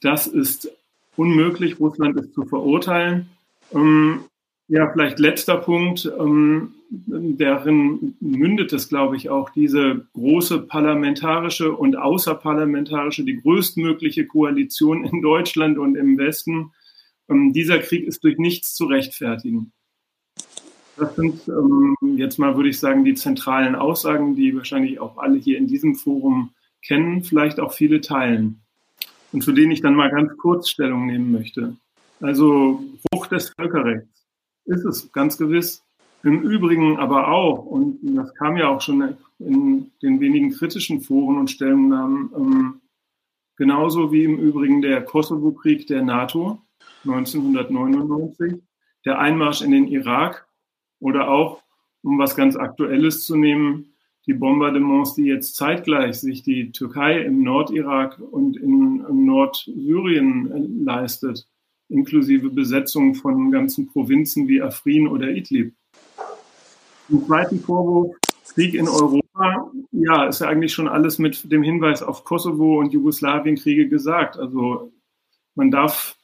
das ist unmöglich, Russland ist zu verurteilen. Ähm, ja, vielleicht letzter Punkt, ähm, darin mündet es, glaube ich, auch diese große parlamentarische und außerparlamentarische, die größtmögliche Koalition in Deutschland und im Westen ähm, dieser Krieg ist durch nichts zu rechtfertigen. Das sind ähm, jetzt mal, würde ich sagen, die zentralen Aussagen, die wahrscheinlich auch alle hier in diesem Forum kennen, vielleicht auch viele teilen und zu denen ich dann mal ganz kurz Stellung nehmen möchte. Also Bruch des Völkerrechts ist es ganz gewiss. Im Übrigen aber auch, und das kam ja auch schon in den wenigen kritischen Foren und Stellungnahmen, ähm, genauso wie im Übrigen der Kosovo-Krieg der NATO 1999, der Einmarsch in den Irak oder auch, um was ganz Aktuelles zu nehmen, die Bombardements, die jetzt zeitgleich sich die Türkei im Nordirak und in, in Nordsyrien äh, leistet, inklusive Besetzung von ganzen Provinzen wie Afrin oder Idlib. Im zweiten Vorwurf, Krieg in Europa, ja, ist ja eigentlich schon alles mit dem Hinweis auf Kosovo und Jugoslawienkriege gesagt. Also man darf,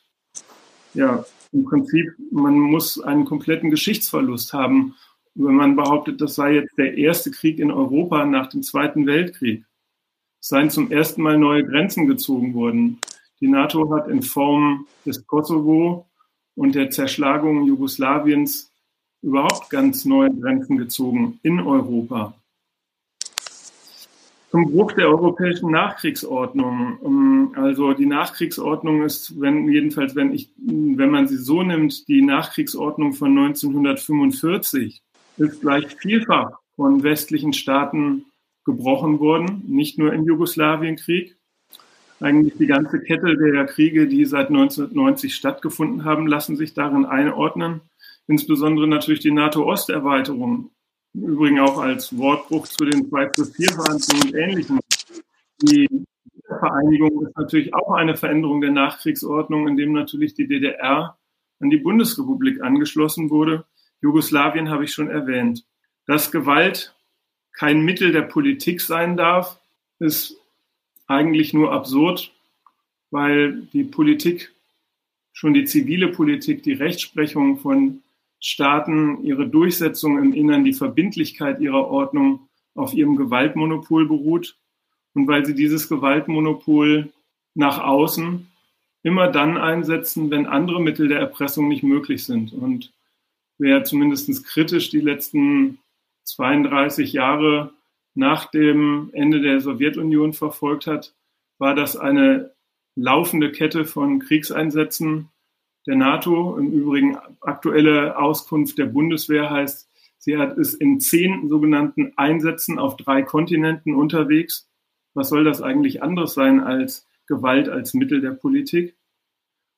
ja, im Prinzip, man muss einen kompletten Geschichtsverlust haben, wenn man behauptet, das sei jetzt der erste Krieg in Europa nach dem Zweiten Weltkrieg. Es seien zum ersten Mal neue Grenzen gezogen worden. Die NATO hat in Form des Kosovo und der Zerschlagung Jugoslawiens überhaupt ganz neue Grenzen gezogen in Europa. Zum Bruch der europäischen Nachkriegsordnung. Ähm, also die Nachkriegsordnung ist, wenn, jedenfalls wenn, ich, wenn man sie so nimmt, die Nachkriegsordnung von 1945 ist gleich vielfach von westlichen Staaten gebrochen worden, nicht nur im Jugoslawienkrieg. Eigentlich die ganze Kette der Kriege, die seit 1990 stattgefunden haben, lassen sich darin einordnen. Insbesondere natürlich die NATO-Osterweiterung. Im Übrigen auch als Wortbruch zu den 2 plus 4 Verhandlungen und Ähnlichem. Die Vereinigung ist natürlich auch eine Veränderung der Nachkriegsordnung, indem natürlich die DDR an die Bundesrepublik angeschlossen wurde Jugoslawien habe ich schon erwähnt. Dass Gewalt kein Mittel der Politik sein darf, ist eigentlich nur absurd, weil die Politik, schon die zivile Politik, die Rechtsprechung von Staaten, ihre Durchsetzung im Innern, die Verbindlichkeit ihrer Ordnung auf ihrem Gewaltmonopol beruht und weil sie dieses Gewaltmonopol nach außen immer dann einsetzen, wenn andere Mittel der Erpressung nicht möglich sind. Und wer zumindest kritisch die letzten 32 Jahre nach dem Ende der Sowjetunion verfolgt hat, war das eine laufende Kette von Kriegseinsätzen der NATO. Im Übrigen aktuelle Auskunft der Bundeswehr heißt, sie hat es in zehn sogenannten Einsätzen auf drei Kontinenten unterwegs. Was soll das eigentlich anderes sein als Gewalt als Mittel der Politik?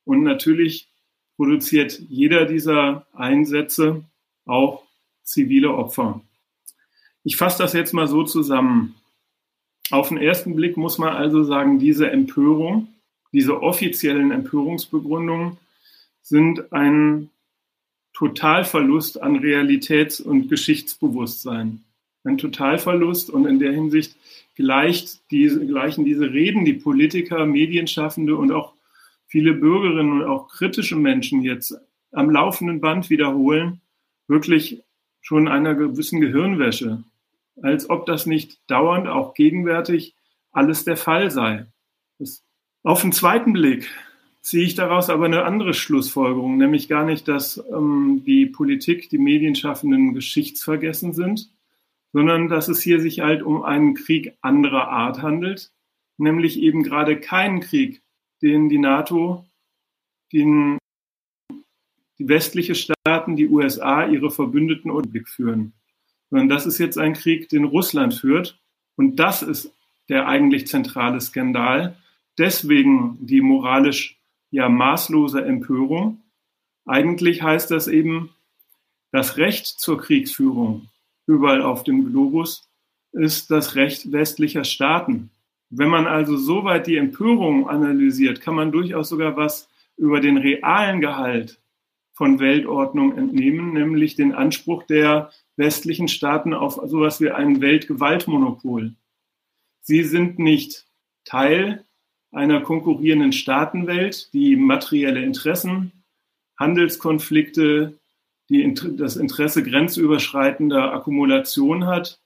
Und natürlich produziert jeder dieser Einsätze auch zivile Opfer. Ich fasse das jetzt mal so zusammen. Auf den ersten Blick muss man also sagen, diese Empörung, diese offiziellen Empörungsbegründungen sind ein Totalverlust an Realitäts- und Geschichtsbewusstsein. Ein Totalverlust und in der Hinsicht gleicht diese, gleichen diese Reden, die Politiker, Medienschaffende und auch viele Bürgerinnen und auch kritische Menschen jetzt am laufenden Band wiederholen, wirklich schon einer gewissen Gehirnwäsche, als ob das nicht dauernd, auch gegenwärtig, alles der Fall sei. Das, auf den zweiten Blick ziehe ich daraus aber eine andere Schlussfolgerung, nämlich gar nicht, dass ähm, die Politik, die Medienschaffenden geschichtsvergessen sind, sondern dass es hier sich halt um einen Krieg anderer Art handelt, nämlich eben gerade keinen Krieg den die NATO, den die westliche Staaten, die USA, ihre Verbündeten und Blick führen. Sondern das ist jetzt ein Krieg, den Russland führt. Und das ist der eigentlich zentrale Skandal. Deswegen die moralisch ja maßlose Empörung. Eigentlich heißt das eben, das Recht zur Kriegsführung überall auf dem Globus ist das Recht westlicher Staaten. Wenn man also soweit die Empörung analysiert, kann man durchaus sogar was über den realen Gehalt von Weltordnung entnehmen, nämlich den Anspruch der westlichen Staaten auf sowas wie ein Weltgewaltmonopol. Sie sind nicht Teil einer konkurrierenden Staatenwelt, die materielle Interessen, Handelskonflikte, die das Interesse grenzüberschreitender Akkumulation hat.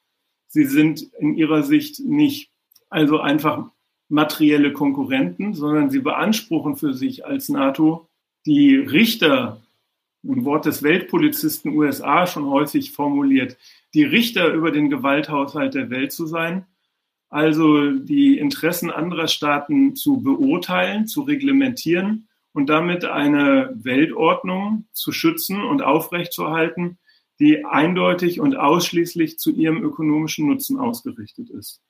Sie sind in ihrer Sicht nicht also einfach materielle Konkurrenten, sondern sie beanspruchen für sich als NATO die Richter, ein Wort des Weltpolizisten USA schon häufig formuliert, die Richter über den Gewalthaushalt der Welt zu sein, also die Interessen anderer Staaten zu beurteilen, zu reglementieren und damit eine Weltordnung zu schützen und aufrechtzuerhalten, die eindeutig und ausschließlich zu ihrem ökonomischen Nutzen ausgerichtet ist.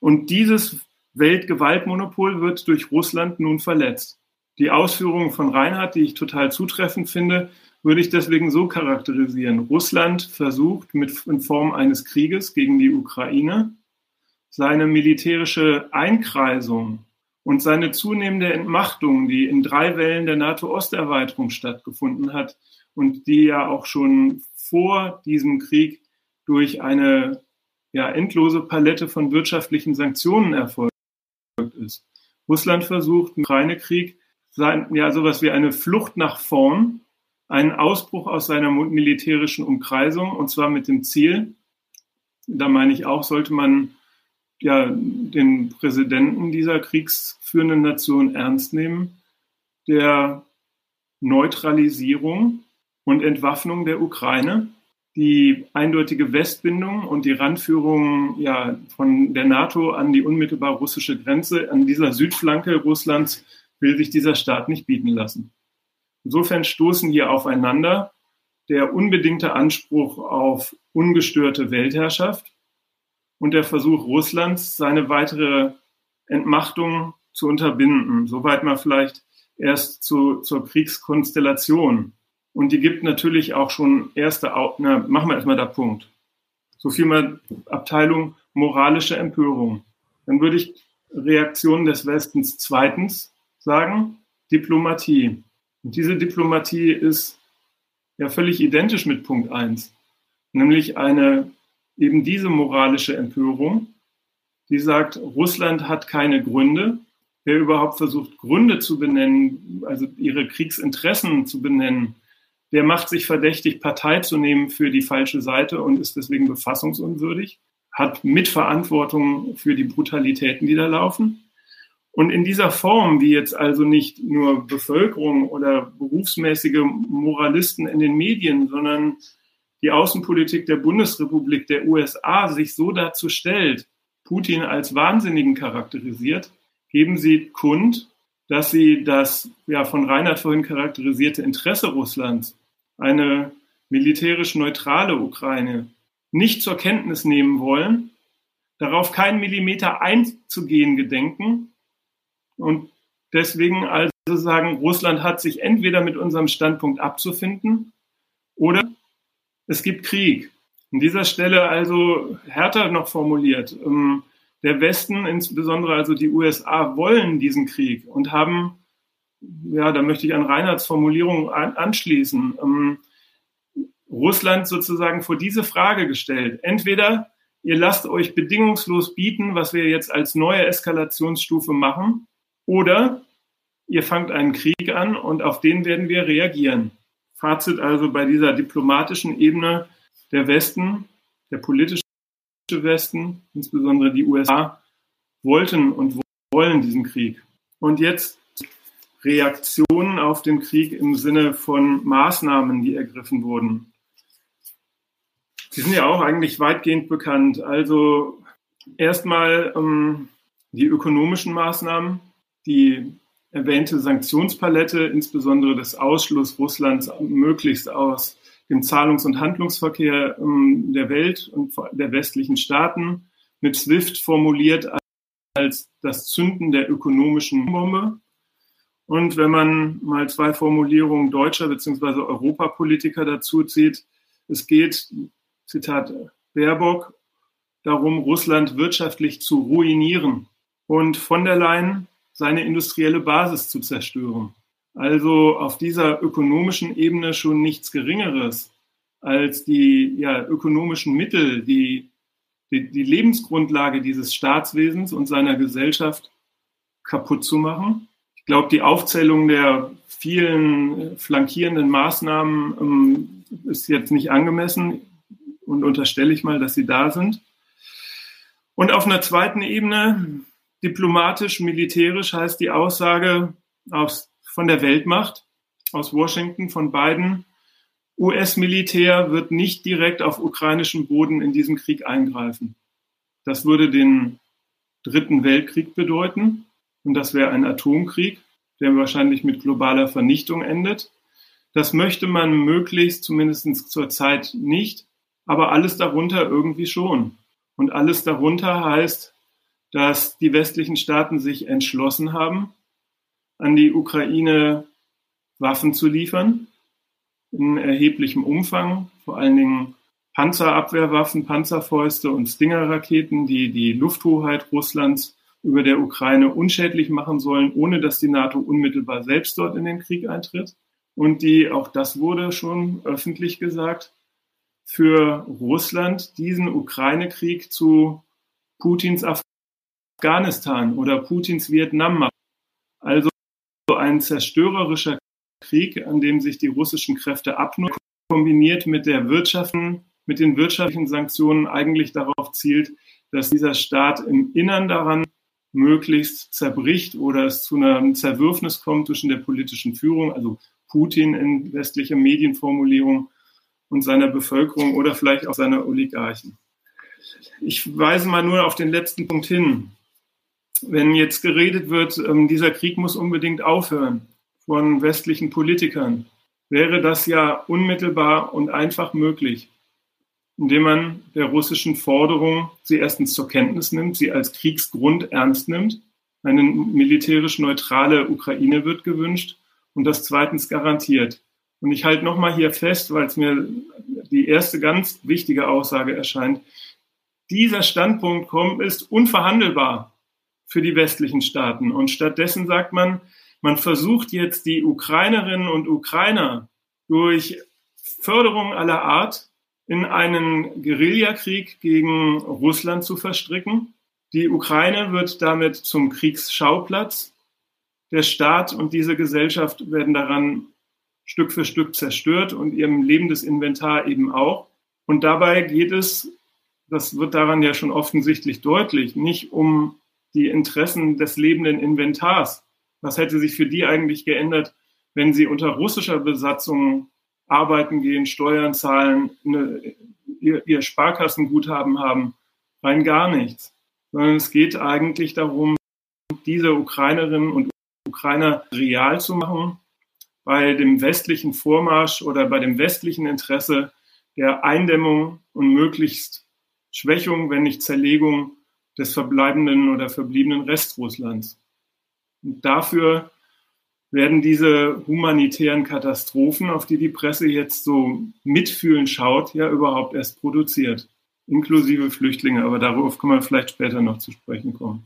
Und dieses Weltgewaltmonopol wird durch Russland nun verletzt. Die Ausführungen von Reinhard, die ich total zutreffend finde, würde ich deswegen so charakterisieren. Russland versucht mit, in Form eines Krieges gegen die Ukraine seine militärische Einkreisung und seine zunehmende Entmachtung, die in drei Wellen der NATO-Osterweiterung stattgefunden hat und die ja auch schon vor diesem Krieg durch eine ja, endlose Palette von wirtschaftlichen Sanktionen erfolgt ist. Russland versucht im Ukraine-Krieg ja sowas wie eine Flucht nach vorn, einen Ausbruch aus seiner militärischen Umkreisung und zwar mit dem Ziel, da meine ich auch, sollte man ja den Präsidenten dieser kriegsführenden Nation ernst nehmen, der Neutralisierung und Entwaffnung der Ukraine, die eindeutige Westbindung und die Randführung ja, von der NATO an die unmittelbar russische Grenze, an dieser Südflanke Russlands, will sich dieser Staat nicht bieten lassen. Insofern stoßen hier aufeinander der unbedingte Anspruch auf ungestörte Weltherrschaft und der Versuch Russlands, seine weitere Entmachtung zu unterbinden. Soweit mal vielleicht erst zu, zur Kriegskonstellation. Und die gibt natürlich auch schon erste, na, machen wir erstmal da Punkt. So viel mal Abteilung moralische Empörung. Dann würde ich Reaktion des Westens zweitens sagen, Diplomatie. Und diese Diplomatie ist ja völlig identisch mit Punkt eins, nämlich eine eben diese moralische Empörung, die sagt, Russland hat keine Gründe. Wer überhaupt versucht, Gründe zu benennen, also ihre Kriegsinteressen zu benennen, der macht sich verdächtig, Partei zu nehmen für die falsche Seite und ist deswegen befassungsunwürdig, hat Mitverantwortung für die Brutalitäten, die da laufen. Und in dieser Form, wie jetzt also nicht nur Bevölkerung oder berufsmäßige Moralisten in den Medien, sondern die Außenpolitik der Bundesrepublik der USA sich so dazu stellt, Putin als Wahnsinnigen charakterisiert, geben sie kund, dass sie das ja von Reinhard vorhin charakterisierte Interesse Russlands, eine militärisch neutrale Ukraine, nicht zur Kenntnis nehmen wollen, darauf keinen Millimeter einzugehen gedenken und deswegen also sagen, Russland hat sich entweder mit unserem Standpunkt abzufinden oder es gibt Krieg. An dieser Stelle also härter noch formuliert. Ähm, der Westen, insbesondere also die USA, wollen diesen Krieg und haben, ja, da möchte ich an Reinhards Formulierung anschließen, ähm, Russland sozusagen vor diese Frage gestellt. Entweder ihr lasst euch bedingungslos bieten, was wir jetzt als neue Eskalationsstufe machen, oder ihr fangt einen Krieg an und auf den werden wir reagieren. Fazit also bei dieser diplomatischen Ebene der Westen, der politische Westen, insbesondere die USA, wollten und wollen diesen Krieg. Und jetzt Reaktionen auf den Krieg im Sinne von Maßnahmen, die ergriffen wurden. Sie sind ja auch eigentlich weitgehend bekannt. Also erstmal ähm, die ökonomischen Maßnahmen, die erwähnte Sanktionspalette, insbesondere des Ausschluss Russlands möglichst aus dem Zahlungs- und Handlungsverkehr ähm, der Welt und der westlichen Staaten, mit SWIFT formuliert als das Zünden der ökonomischen Bombe. Und wenn man mal zwei Formulierungen deutscher bzw. Europapolitiker dazu zieht, es geht, Zitat Baerbock, darum, Russland wirtschaftlich zu ruinieren. Und von der Leyen seine industrielle Basis zu zerstören. Also auf dieser ökonomischen Ebene schon nichts Geringeres als die ja, ökonomischen Mittel, die, die, die Lebensgrundlage dieses Staatswesens und seiner Gesellschaft kaputt zu machen. Ich glaube, die Aufzählung der vielen flankierenden Maßnahmen ähm, ist jetzt nicht angemessen und unterstelle ich mal, dass sie da sind. Und auf einer zweiten Ebene Diplomatisch, militärisch heißt die Aussage aus, von der Weltmacht, aus Washington von Biden, US-Militär wird nicht direkt auf ukrainischem Boden in diesem Krieg eingreifen. Das würde den Dritten Weltkrieg bedeuten und das wäre ein Atomkrieg, der wahrscheinlich mit globaler Vernichtung endet. Das möchte man möglichst, zumindest zur Zeit nicht, aber alles darunter irgendwie schon. Und alles darunter heißt, dass die westlichen Staaten sich entschlossen haben, an die Ukraine Waffen zu liefern, in erheblichem Umfang, vor allen Dingen Panzerabwehrwaffen, Panzerfäuste und Stinger-Raketen, die die Lufthoheit Russlands über der Ukraine unschädlich machen sollen, ohne dass die NATO unmittelbar selbst dort in den Krieg eintritt. Und die, auch das wurde schon öffentlich gesagt, für Russland diesen Ukraine-Krieg zu Putins Afghanistan oder Putins Vietnam machen. Also ein zerstörerischer Krieg, an dem sich die russischen Kräfte abnutzen, kombiniert mit der Wirtschaften, mit den wirtschaftlichen Sanktionen eigentlich darauf zielt, dass dieser Staat im Innern daran möglichst zerbricht oder es zu einem Zerwürfnis kommt zwischen der politischen Führung, also Putin in westlicher Medienformulierung und seiner Bevölkerung oder vielleicht auch seiner Oligarchen. Ich weise mal nur auf den letzten Punkt hin. Wenn jetzt geredet wird, ähm, dieser Krieg muss unbedingt aufhören von westlichen Politikern, wäre das ja unmittelbar und einfach möglich, indem man der russischen Forderung sie erstens zur Kenntnis nimmt, sie als Kriegsgrund ernst nimmt. Eine militärisch neutrale Ukraine wird gewünscht und das zweitens garantiert. Und ich halte nochmal hier fest, weil es mir die erste ganz wichtige Aussage erscheint. Dieser Standpunkt kommt, ist unverhandelbar für die westlichen Staaten. Und stattdessen sagt man, man versucht jetzt die Ukrainerinnen und Ukrainer durch Förderung aller Art in einen Guerillakrieg gegen Russland zu verstricken. Die Ukraine wird damit zum Kriegsschauplatz. Der Staat und diese Gesellschaft werden daran Stück für Stück zerstört und ihrem lebendes Inventar eben auch. Und dabei geht es, das wird daran ja schon offensichtlich deutlich, nicht um die Interessen des lebenden Inventars. Was hätte sich für die eigentlich geändert, wenn sie unter russischer Besatzung arbeiten gehen, Steuern zahlen, eine, ihr, ihr Sparkassenguthaben haben, rein gar nichts. Sondern es geht eigentlich darum, diese Ukrainerinnen und Ukrainer real zu machen, bei dem westlichen Vormarsch oder bei dem westlichen Interesse der Eindämmung und möglichst Schwächung, wenn nicht Zerlegung des verbleibenden oder verbliebenen Restrusslands. Und dafür werden diese humanitären Katastrophen, auf die die Presse jetzt so mitfühlen schaut, ja überhaupt erst produziert, inklusive Flüchtlinge. Aber darauf kann man vielleicht später noch zu sprechen kommen.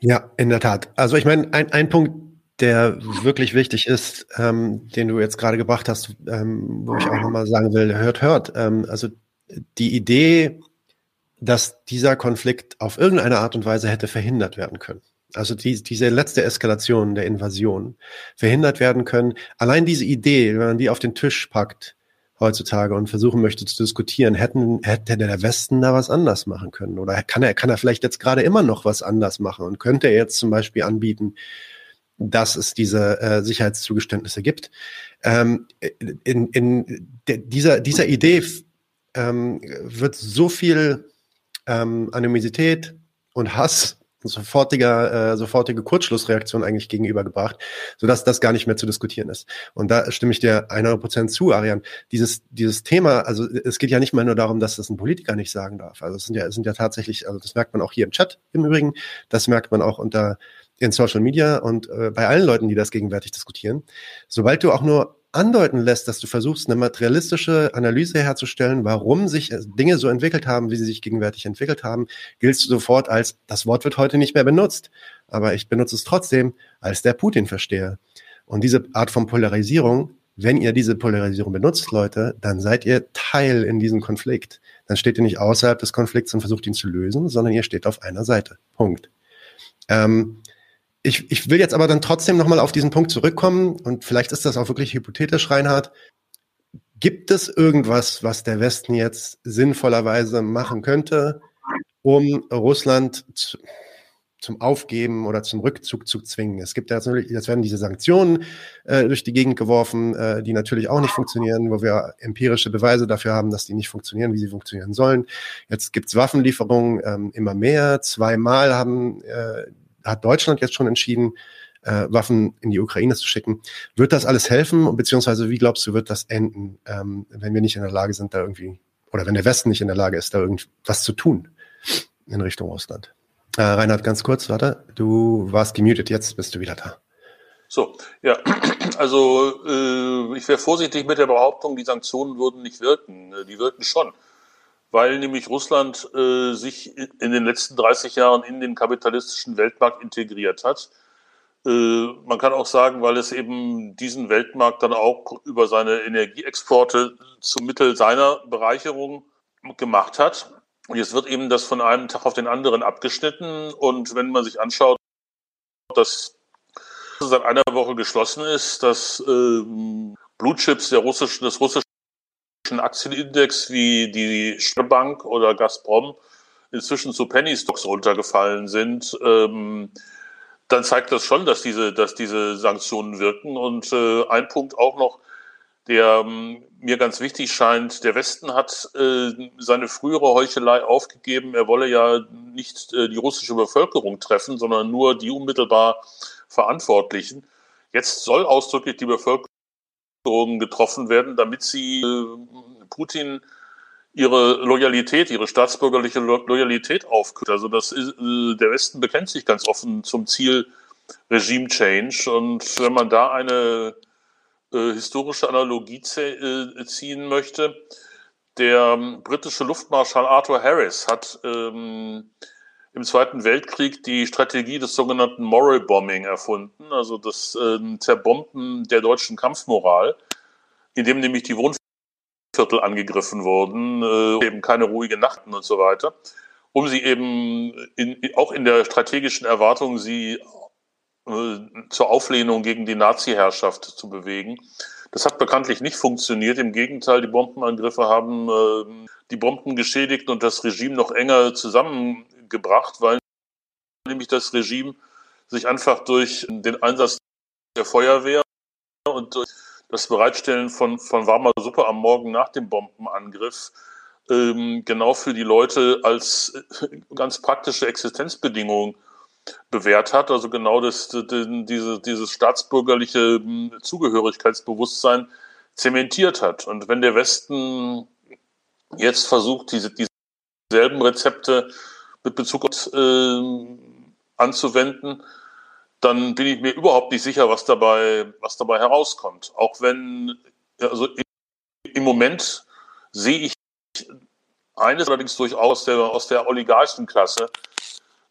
Ja, in der Tat. Also ich meine, ein, ein Punkt, der wirklich wichtig ist, ähm, den du jetzt gerade gebracht hast, ähm, wo ich auch nochmal sagen will, hört, hört. Ähm, also die Idee, dass dieser Konflikt auf irgendeine Art und Weise hätte verhindert werden können also die, diese letzte Eskalation der Invasion verhindert werden können. Allein diese Idee, wenn man die auf den Tisch packt heutzutage und versuchen möchte zu diskutieren, hätten, hätte der Westen da was anders machen können? Oder kann er, kann er vielleicht jetzt gerade immer noch was anders machen und könnte er jetzt zum Beispiel anbieten, dass es diese äh, Sicherheitszugeständnisse gibt? Ähm, in in de, dieser, dieser Idee ähm, wird so viel ähm, Animosität und Hass sofortiger, äh, sofortige Kurzschlussreaktion eigentlich gegenübergebracht, sodass das gar nicht mehr zu diskutieren ist. Und da stimme ich dir 100 Prozent zu, Arian. Dieses, dieses Thema, also es geht ja nicht mal nur darum, dass das ein Politiker nicht sagen darf. Also es sind ja, es sind ja tatsächlich, also das merkt man auch hier im Chat im Übrigen, das merkt man auch unter in Social Media und äh, bei allen Leuten, die das gegenwärtig diskutieren. Sobald du auch nur andeuten lässt, dass du versuchst, eine materialistische Analyse herzustellen, warum sich äh, Dinge so entwickelt haben, wie sie sich gegenwärtig entwickelt haben, giltst du sofort als, das Wort wird heute nicht mehr benutzt, aber ich benutze es trotzdem als der Putin-Versteher. Und diese Art von Polarisierung, wenn ihr diese Polarisierung benutzt, Leute, dann seid ihr Teil in diesem Konflikt. Dann steht ihr nicht außerhalb des Konflikts und versucht ihn zu lösen, sondern ihr steht auf einer Seite. Punkt. Ähm, ich, ich will jetzt aber dann trotzdem nochmal auf diesen Punkt zurückkommen und vielleicht ist das auch wirklich hypothetisch, Reinhard. Gibt es irgendwas, was der Westen jetzt sinnvollerweise machen könnte, um Russland zu, zum Aufgeben oder zum Rückzug zu zwingen. Es gibt ja natürlich, jetzt werden diese Sanktionen äh, durch die Gegend geworfen, äh, die natürlich auch nicht funktionieren, wo wir empirische Beweise dafür haben, dass die nicht funktionieren, wie sie funktionieren sollen. Jetzt gibt's Waffenlieferungen ähm, immer mehr. Zweimal haben, äh, hat Deutschland jetzt schon entschieden, äh, Waffen in die Ukraine zu schicken. Wird das alles helfen? Beziehungsweise wie glaubst du, wird das enden, ähm, wenn wir nicht in der Lage sind, da irgendwie, oder wenn der Westen nicht in der Lage ist, da irgendwas zu tun in Richtung Russland? Äh, Reinhard, ganz kurz, warte, du warst gemutet, jetzt bist du wieder da. So, ja, *clears throat* also äh, ich wäre vorsichtig mit der Behauptung, die Sanktionen würden nicht wirken. Äh, die wirken schon, weil nämlich Russland äh, sich in den letzten 30 Jahren in den kapitalistischen Weltmarkt integriert hat. Äh, man kann auch sagen, weil es eben diesen Weltmarkt dann auch über seine Energieexporte zum Mittel seiner Bereicherung gemacht hat. Und jetzt wird eben das von einem Tag auf den anderen abgeschnitten. Und wenn man sich anschaut, dass seit einer Woche geschlossen ist, dass ähm, Blue der russischen, des russischen Aktienindex wie die Bank oder Gazprom inzwischen zu Penny Stocks runtergefallen sind, ähm, dann zeigt das schon, dass diese, dass diese Sanktionen wirken. Und äh, ein Punkt auch noch, der ähm, mir ganz wichtig scheint, der Westen hat äh, seine frühere Heuchelei aufgegeben. Er wolle ja nicht äh, die russische Bevölkerung treffen, sondern nur die unmittelbar Verantwortlichen. Jetzt soll ausdrücklich die Bevölkerung getroffen werden, damit sie äh, Putin ihre Loyalität, ihre staatsbürgerliche Loyalität aufkürt. Also das ist, äh, der Westen bekennt sich ganz offen zum Ziel Regime Change. Und wenn man da eine äh, historische Analogie äh, ziehen möchte. Der britische Luftmarschall Arthur Harris hat ähm, im Zweiten Weltkrieg die Strategie des sogenannten Moral Bombing erfunden, also das äh, Zerbomben der deutschen Kampfmoral, in dem nämlich die Wohnviertel angegriffen wurden, äh, eben keine ruhige Nachten und so weiter, um sie eben in, auch in der strategischen Erwartung, sie äh, zur Auflehnung gegen die Nazi-Herrschaft zu bewegen. Das hat bekanntlich nicht funktioniert. Im Gegenteil, die Bombenangriffe haben äh, die Bomben geschädigt und das Regime noch enger zusammengebracht, weil nämlich das Regime sich einfach durch den Einsatz der Feuerwehr und durch das Bereitstellen von, von warmer Suppe am Morgen nach dem Bombenangriff ähm, genau für die Leute als ganz praktische Existenzbedingung bewährt hat, also genau das, diese, dieses staatsbürgerliche hm, Zugehörigkeitsbewusstsein zementiert hat. Und wenn der Westen jetzt versucht, diese, dieselben Rezepte mit Bezug auf, äh, anzuwenden, dann bin ich mir überhaupt nicht sicher, was dabei, was dabei herauskommt. Auch wenn, also im Moment sehe ich eines allerdings durchaus aus der, aus der Oligarchenklasse,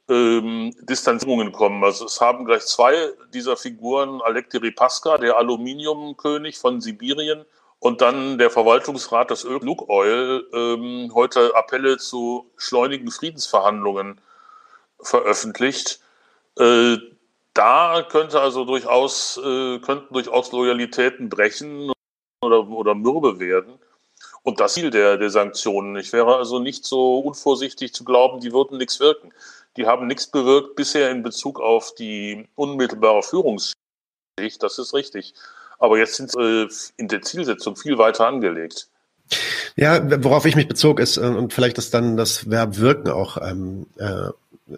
ähm, Distanzierungen kommen. Also es haben gleich zwei dieser Figuren, Alek Deripaska, der Aluminiumkönig von Sibirien, und dann der Verwaltungsrat des Öl Luke Oil ähm, heute Appelle zu schleunigen Friedensverhandlungen veröffentlicht. Äh, da könnte also durchaus, äh, könnten durchaus Loyalitäten brechen oder, oder mürbe werden. Und das Ziel der, der Sanktionen. Ich wäre also nicht so unvorsichtig zu glauben, die würden nichts wirken. Die haben nichts bewirkt bisher in Bezug auf die unmittelbare Führungsschicht, das ist richtig. Aber jetzt sind sie äh, in der Zielsetzung viel weiter angelegt. Ja, worauf ich mich bezog, ist, äh, und vielleicht ist dann das Verb wirken auch ähm, äh,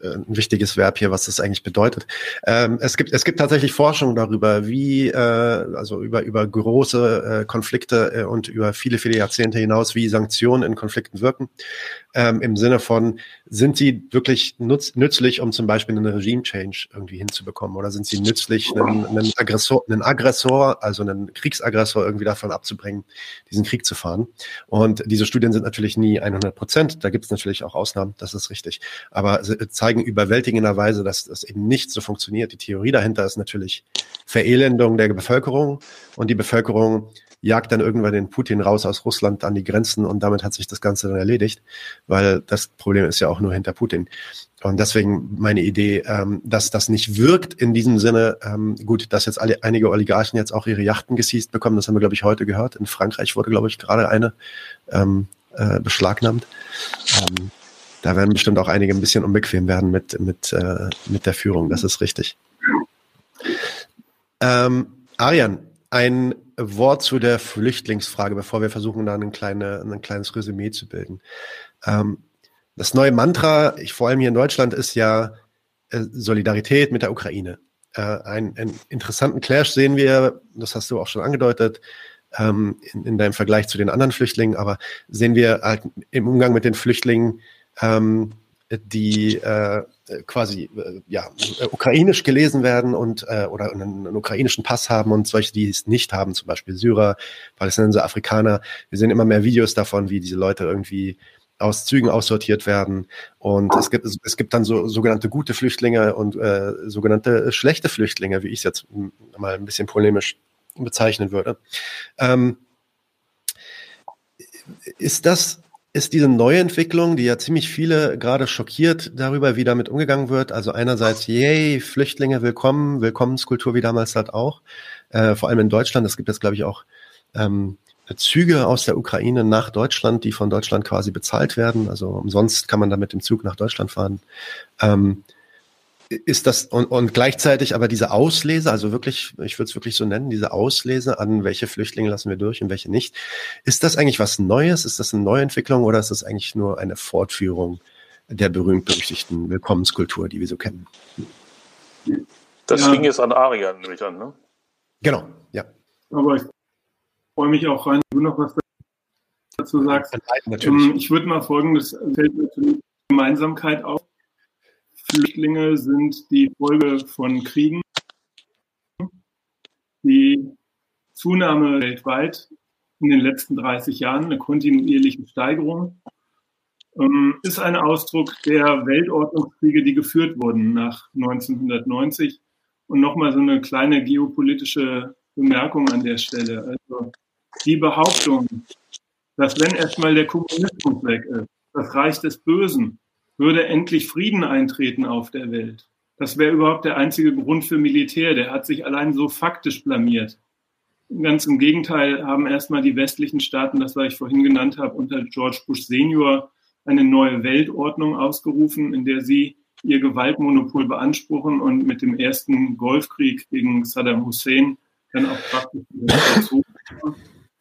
äh, ein wichtiges Verb hier, was das eigentlich bedeutet. Ähm, es gibt es gibt tatsächlich Forschung darüber, wie äh, also über über große äh, Konflikte und über viele viele Jahrzehnte hinaus, wie Sanktionen in Konflikten wirken. Ähm, Im Sinne von sind sie wirklich nutz, nützlich, um zum Beispiel einen Regime-Change irgendwie hinzubekommen, oder sind sie nützlich, einen, einen Aggressor, einen Aggressor, also einen Kriegsaggressor irgendwie davon abzubringen, diesen Krieg zu fahren? Und diese Studien sind natürlich nie 100 Prozent. Da gibt es natürlich auch Ausnahmen, das ist richtig. Aber sie zeigen überwältigenderweise, dass das eben nicht so funktioniert. Die Theorie dahinter ist natürlich Verelendung der Bevölkerung und die Bevölkerung jagt dann irgendwann den Putin raus aus Russland an die Grenzen und damit hat sich das Ganze dann erledigt, weil das Problem ist ja auch nur hinter Putin. Und deswegen meine Idee, ähm, dass das nicht wirkt in diesem Sinne, ähm, gut, dass jetzt alle, einige Oligarchen jetzt auch ihre Yachten gesiezt bekommen, das haben wir, glaube ich, heute gehört. In Frankreich wurde, glaube ich, gerade eine ähm, äh, beschlagnahmt. Ähm, da werden bestimmt auch einige ein bisschen unbequem werden mit, mit, äh, mit der Führung. Das ist richtig. Ähm, Arian, ein Wort zu der Flüchtlingsfrage, bevor wir versuchen, da ein, kleine, ein kleines Resümee zu bilden. Ähm, das neue Mantra, ich, vor allem hier in Deutschland, ist ja äh, Solidarität mit der Ukraine. Äh, einen, einen interessanten Clash sehen wir, das hast du auch schon angedeutet, ähm, in, in deinem Vergleich zu den anderen Flüchtlingen, aber sehen wir halt im Umgang mit den Flüchtlingen, ähm, die äh, quasi äh, ja ukrainisch gelesen werden und äh, oder einen, einen, ukrainischen Pass haben und solche, die es nicht haben, zum Beispiel Syrer, Palästinenser, Afrikaner. Wir sehen immer mehr Videos davon, wie diese Leute irgendwie aus Zügen aussortiert werden. Und es gibt, es gibt dann so sogenannte gute Flüchtlinge und äh, sogenannte schlechte Flüchtlinge, wie ich es jetzt mal ein bisschen polemisch bezeichnen würde. Ähm, ist das, ist diese neue Entwicklung, die ja ziemlich viele gerade schockiert darüber, wie damit umgegangen wird. Also einerseits, yay, Flüchtlinge, willkommen, Willkommenskultur wie damals halt auch. Äh, vor allem in Deutschland, es gibt jetzt, glaube ich, auch ähm, Züge aus der Ukraine nach Deutschland, die von Deutschland quasi bezahlt werden. Also umsonst kann man da mit dem Zug nach Deutschland fahren. Ähm, ist das und, und gleichzeitig aber diese Auslese, also wirklich, ich würde es wirklich so nennen, diese Auslese an welche Flüchtlinge lassen wir durch und welche nicht. Ist das eigentlich was Neues? Ist das eine Neuentwicklung oder ist das eigentlich nur eine Fortführung der berühmt-berüchtigten Willkommenskultur, die wir so kennen? Das ja. ging jetzt an Arian, nehme ich an, ne? Genau, ja. Aber ich freue mich auch rein, wenn du noch was dazu sagst. Natürlich. Ähm, ich würde mal folgendes fällt natürlich Gemeinsamkeit auf. Flüchtlinge sind die Folge von Kriegen. Die Zunahme weltweit in den letzten 30 Jahren, eine kontinuierliche Steigerung, ähm, ist ein Ausdruck der Weltordnungskriege, die geführt wurden nach 1990. Und nochmal so eine kleine geopolitische Bemerkung an der Stelle. Also die Behauptung, dass wenn erstmal der Kommunismus weg ist, das Reich des Bösen, würde endlich Frieden eintreten auf der Welt. Das wäre überhaupt der einzige Grund für Militär. Der hat sich allein so faktisch blamiert. Ganz im Gegenteil haben erstmal die westlichen Staaten, das was ich vorhin genannt habe, unter George Bush Senior eine neue Weltordnung ausgerufen, in der sie ihr Gewaltmonopol beanspruchen und mit dem ersten Golfkrieg gegen Saddam Hussein dann auch praktisch dazu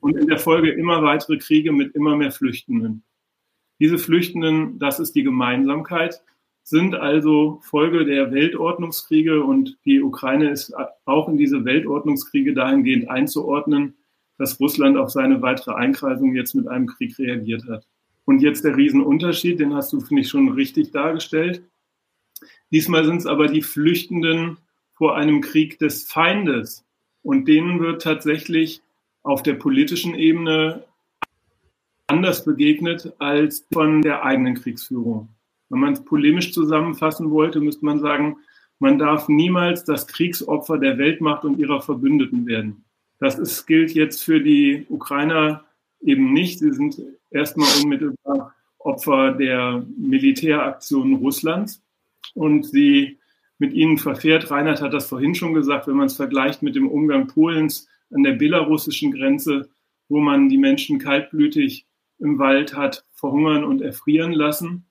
und in der Folge immer weitere Kriege mit immer mehr Flüchtenden. Diese Flüchtenden, das ist die Gemeinsamkeit, sind also Folge der Weltordnungskriege und die Ukraine ist auch in diese Weltordnungskriege dahingehend einzuordnen, dass Russland auf seine weitere Einkreisung jetzt mit einem Krieg reagiert hat. Und jetzt der Riesenunterschied, den hast du, finde ich, schon richtig dargestellt. Diesmal sind es aber die Flüchtenden vor einem Krieg des Feindes. Und denen wird tatsächlich auf der politischen Ebene anders begegnet als von der eigenen Kriegsführung. Wenn man es polemisch zusammenfassen wollte, müsste man sagen, man darf niemals das Kriegsopfer der Weltmacht und ihrer Verbündeten werden. Das ist, gilt jetzt für die Ukrainer eben nicht. Sie sind erstmal unmittelbar Opfer der Militäraktionen Russlands und sie mit ihnen verfährt. Reinhard hat das vorhin schon gesagt, wenn man es vergleicht mit dem Umgang Polens an der belarussischen Grenze, wo man die Menschen kaltblütig im Wald hat verhungern und erfrieren lassen,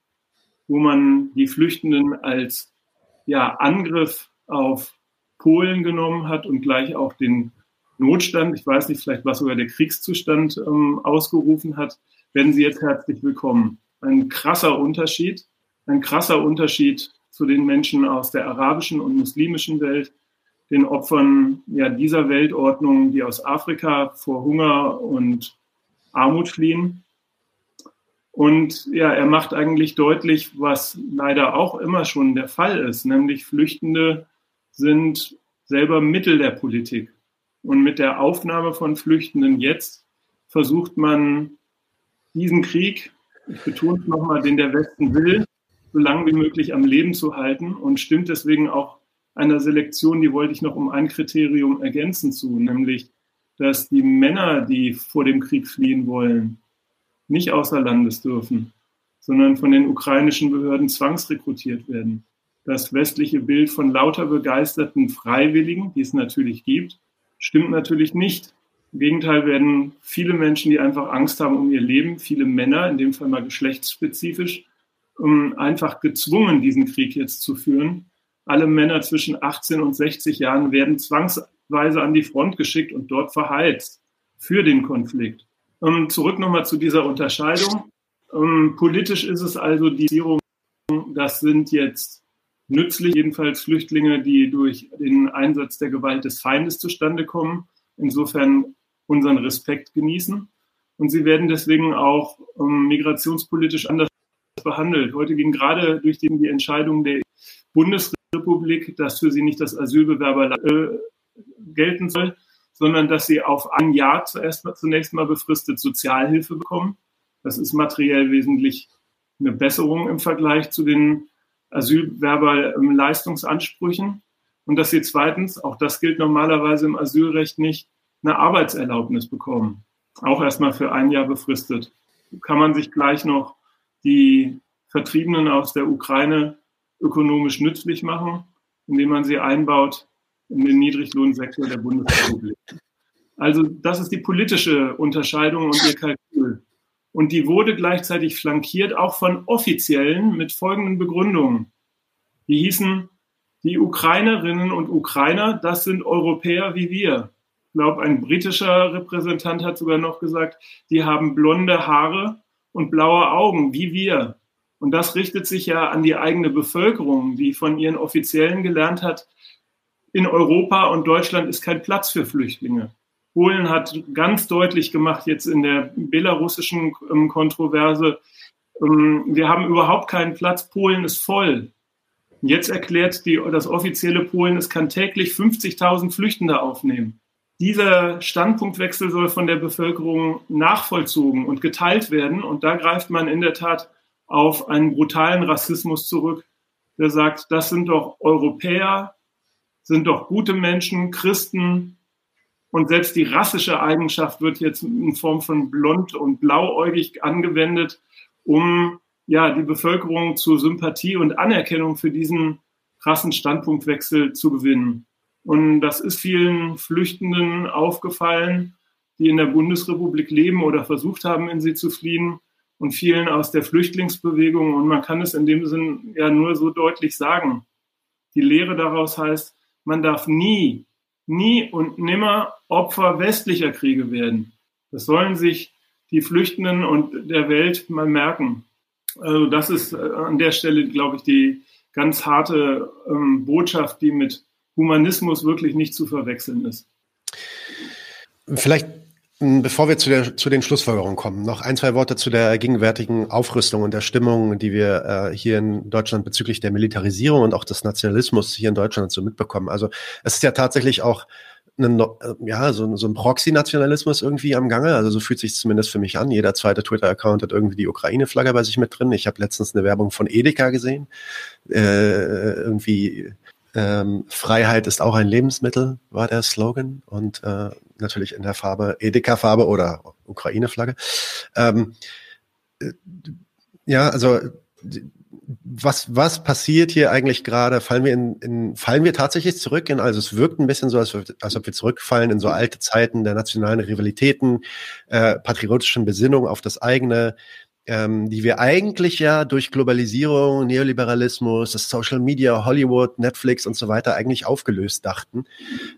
wo man die Flüchtenden als ja, Angriff auf Polen genommen hat und gleich auch den Notstand, ich weiß nicht, vielleicht was sogar der Kriegszustand ähm, ausgerufen hat, werden Sie jetzt herzlich willkommen. Ein krasser Unterschied, ein krasser Unterschied zu den Menschen aus der arabischen und muslimischen Welt, den Opfern ja, dieser Weltordnung, die aus Afrika vor Hunger und Armut fliehen. Und ja, er macht eigentlich deutlich, was leider auch immer schon der Fall ist, nämlich Flüchtende sind selber Mittel der Politik. Und mit der Aufnahme von Flüchtenden jetzt versucht man diesen Krieg, ich betone es nochmal, den der Westen will, so lange wie möglich am Leben zu halten und stimmt deswegen auch einer Selektion, die wollte ich noch um ein Kriterium ergänzen zu, nämlich, dass die Männer, die vor dem Krieg fliehen wollen, nicht außer Landes dürfen, sondern von den ukrainischen Behörden zwangsrekrutiert werden. Das westliche Bild von lauter begeisterten Freiwilligen, die es natürlich gibt, stimmt natürlich nicht. Im Gegenteil werden viele Menschen, die einfach Angst haben um ihr Leben, viele Männer, in dem Fall mal geschlechtsspezifisch, ähm, einfach gezwungen, diesen Krieg jetzt zu führen. Alle Männer zwischen 18 und 60 Jahren werden zwangsweise an die Front geschickt und dort verheizt für den Konflikt. Ähm, zurück nochmal zu dieser Unterscheidung. Ähm, politisch ist es also die Regierung, das sind jetzt nützlich, jedenfalls Flüchtlinge, die durch den Einsatz der Gewalt des Feindes zustande kommen. Insofern unseren Respekt genießen. Und sie werden deswegen auch ähm, migrationspolitisch anders behandelt. Heute ging gerade durch die, die Entscheidung der Bundesrepublik, dass für sie nicht das Asylbewerber äh, gelten soll, sondern dass sie auf ein Jahr zuerst mal, zunächst mal befristet Sozialhilfe bekommen. Das ist materiell wesentlich eine Besserung im Vergleich zu den Asylwerberleistungsansprüchen. Und dass sie zweitens, auch das gilt normalerweise im Asylrecht nicht, eine Arbeitserlaubnis bekommen. Auch erstmal für ein Jahr befristet. Kann man sich gleich noch die Vertriebenen aus der Ukraine ökonomisch nützlich machen, indem man sie einbaut in den Niedriglohnsektor der Bundesrepublik. Also das ist die politische Unterscheidung und ihr Kalkül. Und die wurde gleichzeitig flankiert auch von Offiziellen mit folgenden Begründungen. Die hießen, die Ukrainerinnen und Ukrainer, das sind Europäer wie wir. Ich glaube, ein britischer Repräsentant hat sogar noch gesagt, die haben blonde Haare und blaue Augen wie wir. Und das richtet sich ja an die eigene Bevölkerung, die von ihren Offiziellen gelernt hat, in Europa und Deutschland ist kein Platz für Flüchtlinge. Polen hat ganz deutlich gemacht, jetzt in der belarussischen ähm, Kontroverse, ähm, wir haben überhaupt keinen Platz, Polen ist voll. Jetzt erklärt die, das offizielle Polen, es kann täglich 50.000 Flüchtende aufnehmen. Dieser Standpunktwechsel soll von der Bevölkerung nachvollzogen und geteilt werden. Und da greift man in der Tat auf einen brutalen Rassismus zurück, der sagt, das sind doch Europäer, sind doch gute Menschen, Christen, und selbst die rassische Eigenschaft wird jetzt in Form von blond und blauäugig angewendet, um ja die Bevölkerung zur Sympathie und Anerkennung für diesen krassen Standpunktwechsel zu gewinnen. Und das ist vielen Flüchtenden aufgefallen, die in der Bundesrepublik leben oder versucht haben, in sie zu fliehen und vielen aus der Flüchtlingsbewegung. Und man kann es in dem Sinn ja nur so deutlich sagen. Die Lehre daraus heißt, man darf nie nie und nimmer Opfer westlicher Kriege werden. Das sollen sich die Flüchtenden und der Welt mal merken. Also das ist äh, an der Stelle, glaube ich, die ganz harte ähm, Botschaft, die mit Humanismus wirklich nicht zu verwechseln ist. Vielleicht Bevor wir zu, der, zu den Schlussfolgerungen kommen, noch ein, zwei Worte zu der gegenwärtigen Aufrüstung und der Stimmung, die wir äh, hier in Deutschland bezüglich der Militarisierung und auch des Nationalismus hier in Deutschland so mitbekommen. Also es ist ja tatsächlich auch ein, äh, ja, so, so ein Proxy-Nationalismus irgendwie am Gange. Also so fühlt sich zumindest für mich an. Jeder zweite Twitter-Account hat irgendwie die Ukraine-Flagge bei sich mit drin. Ich habe letztens eine Werbung von Edeka gesehen. Äh, irgendwie ähm, Freiheit ist auch ein Lebensmittel, war der Slogan. Und äh, natürlich in der Farbe Edeka-Farbe oder Ukraine-Flagge. Ähm, äh, ja, also was, was passiert hier eigentlich gerade? Fallen wir in, in, fallen wir tatsächlich zurück in, also es wirkt ein bisschen so, als, als ob wir zurückfallen in so alte Zeiten der nationalen Rivalitäten, äh, patriotischen Besinnung auf das eigene, ähm, die wir eigentlich ja durch Globalisierung, Neoliberalismus, das Social Media, Hollywood, Netflix und so weiter eigentlich aufgelöst dachten.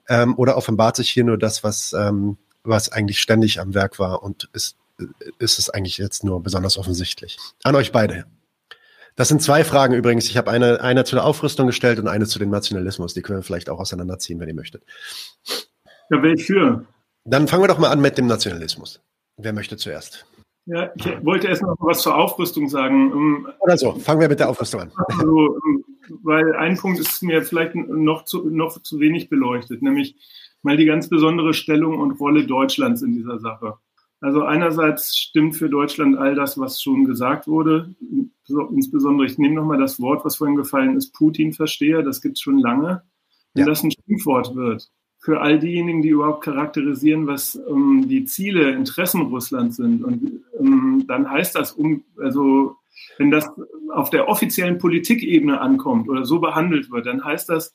Ähm, oder offenbart sich hier nur das, was, ähm, was eigentlich ständig am Werk war und ist, ist es eigentlich jetzt nur besonders offensichtlich. An euch beide. Das sind zwei Fragen übrigens. Ich habe eine, eine zu der Aufrüstung gestellt und eine zu dem Nationalismus. Die können wir vielleicht auch auseinanderziehen, wenn ihr möchtet. Ja, wer ich für? Dann fangen wir doch mal an mit dem Nationalismus. Wer möchte zuerst? Ja, ich wollte erst noch was zur Aufrüstung sagen. Oder so, fangen wir mit der Aufrüstung an. *laughs* Also, weil ein Punkt ist mir vielleicht noch zu, noch zu wenig beleuchtet, nämlich mal die ganz besondere Stellung und Rolle Deutschlands in dieser Sache. Also einerseits stimmt für Deutschland all das, was schon gesagt wurde. Insbesondere, ich nehme nochmal das Wort, was vorhin gefallen ist, Putin-Versteher, das gibt es schon lange. Wenn ja. das ein Schimpfwort wird, für all diejenigen, die überhaupt charakterisieren, was ähm, die Ziele, Interessen Russlands sind. Und ähm, dann heißt das, um, also wenn das auf der offiziellen Politikebene ankommt oder so behandelt wird, dann heißt das,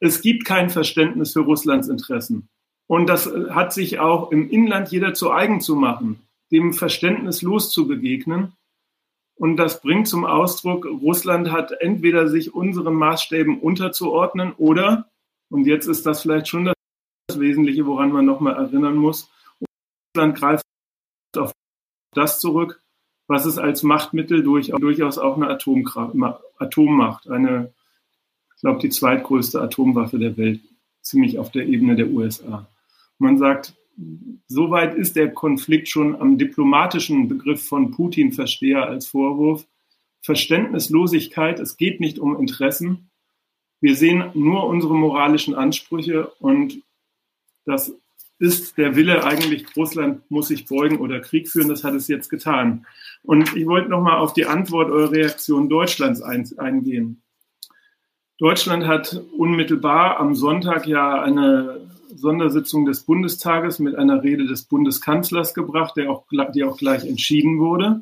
es gibt kein Verständnis für Russlands Interessen. Und das hat sich auch im Inland jeder zu eigen zu machen, dem Verständnis loszubegegnen Und das bringt zum Ausdruck, Russland hat entweder sich unseren Maßstäben unterzuordnen oder, und jetzt ist das vielleicht schon das Wesentliche, woran man nochmal erinnern muss, Russland greift auf das zurück, was es als Machtmittel durch, durchaus auch eine Atomkraft, Atommacht, eine, ich glaube, die zweitgrößte Atomwaffe der Welt, ziemlich auf der Ebene der USA. Man sagt, soweit ist der Konflikt schon am diplomatischen Begriff von Putin Versteher als Vorwurf. Verständnislosigkeit, es geht nicht um Interessen. Wir sehen nur unsere moralischen Ansprüche und das ist der Wille eigentlich, Russland muss sich beugen oder Krieg führen, das hat es jetzt getan. Und ich wollte nochmal auf die Antwort eurer Reaktion Deutschlands eingehen. Deutschland hat unmittelbar am Sonntag ja eine Sondersitzung des Bundestages mit einer Rede des Bundeskanzlers gebracht, der auch, die auch gleich entschieden wurde.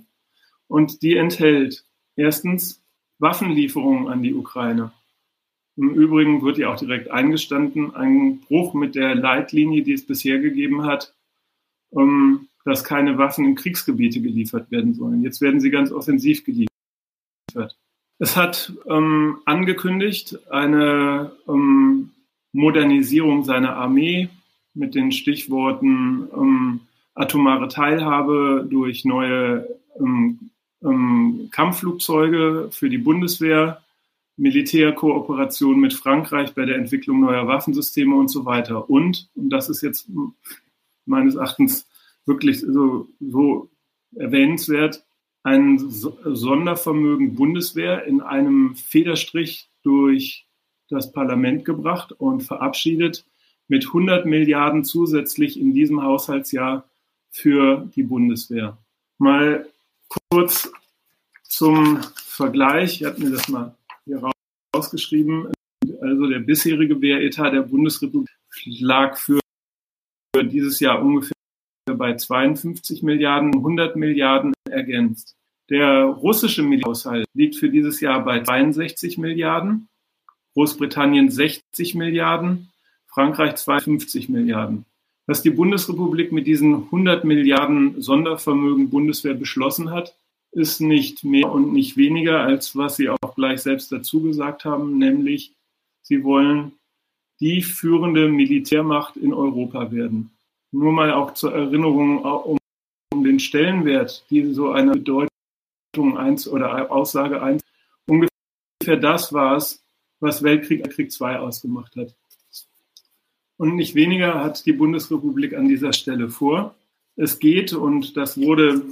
Und die enthält erstens Waffenlieferungen an die Ukraine. Im Übrigen wird ja auch direkt eingestanden, ein Bruch mit der Leitlinie, die es bisher gegeben hat, ähm, dass keine Waffen in Kriegsgebiete geliefert werden sollen. Jetzt werden sie ganz offensiv geliefert. Es hat ähm, angekündigt, eine ähm, Modernisierung seiner Armee mit den Stichworten ähm, atomare Teilhabe durch neue ähm, ähm, Kampfflugzeuge für die Bundeswehr, Militärkooperation mit Frankreich bei der Entwicklung neuer Waffensysteme und so weiter. Und, und das ist jetzt meines Erachtens wirklich so, so erwähnenswert, ein Sondervermögen Bundeswehr in einem Federstrich durch das Parlament gebracht und verabschiedet mit 100 Milliarden zusätzlich in diesem Haushaltsjahr für die Bundeswehr. Mal kurz zum Vergleich, ich habe mir das mal hier rausgeschrieben, also der bisherige Wehretat der Bundesrepublik lag für dieses Jahr ungefähr bei 52 Milliarden, 100 Milliarden ergänzt. Der russische Militärhaushalt liegt für dieses Jahr bei 62 Milliarden Großbritannien 60 Milliarden, Frankreich 52 Milliarden. Was die Bundesrepublik mit diesen 100 Milliarden Sondervermögen Bundeswehr beschlossen hat, ist nicht mehr und nicht weniger, als was Sie auch gleich selbst dazu gesagt haben, nämlich Sie wollen die führende Militärmacht in Europa werden. Nur mal auch zur Erinnerung um, um den Stellenwert, die so eine Bedeutung eins oder Aussage eins ungefähr das war es, was Weltkrieg Krieg II ausgemacht hat. Und nicht weniger hat die Bundesrepublik an dieser Stelle vor. Es geht, und das wurde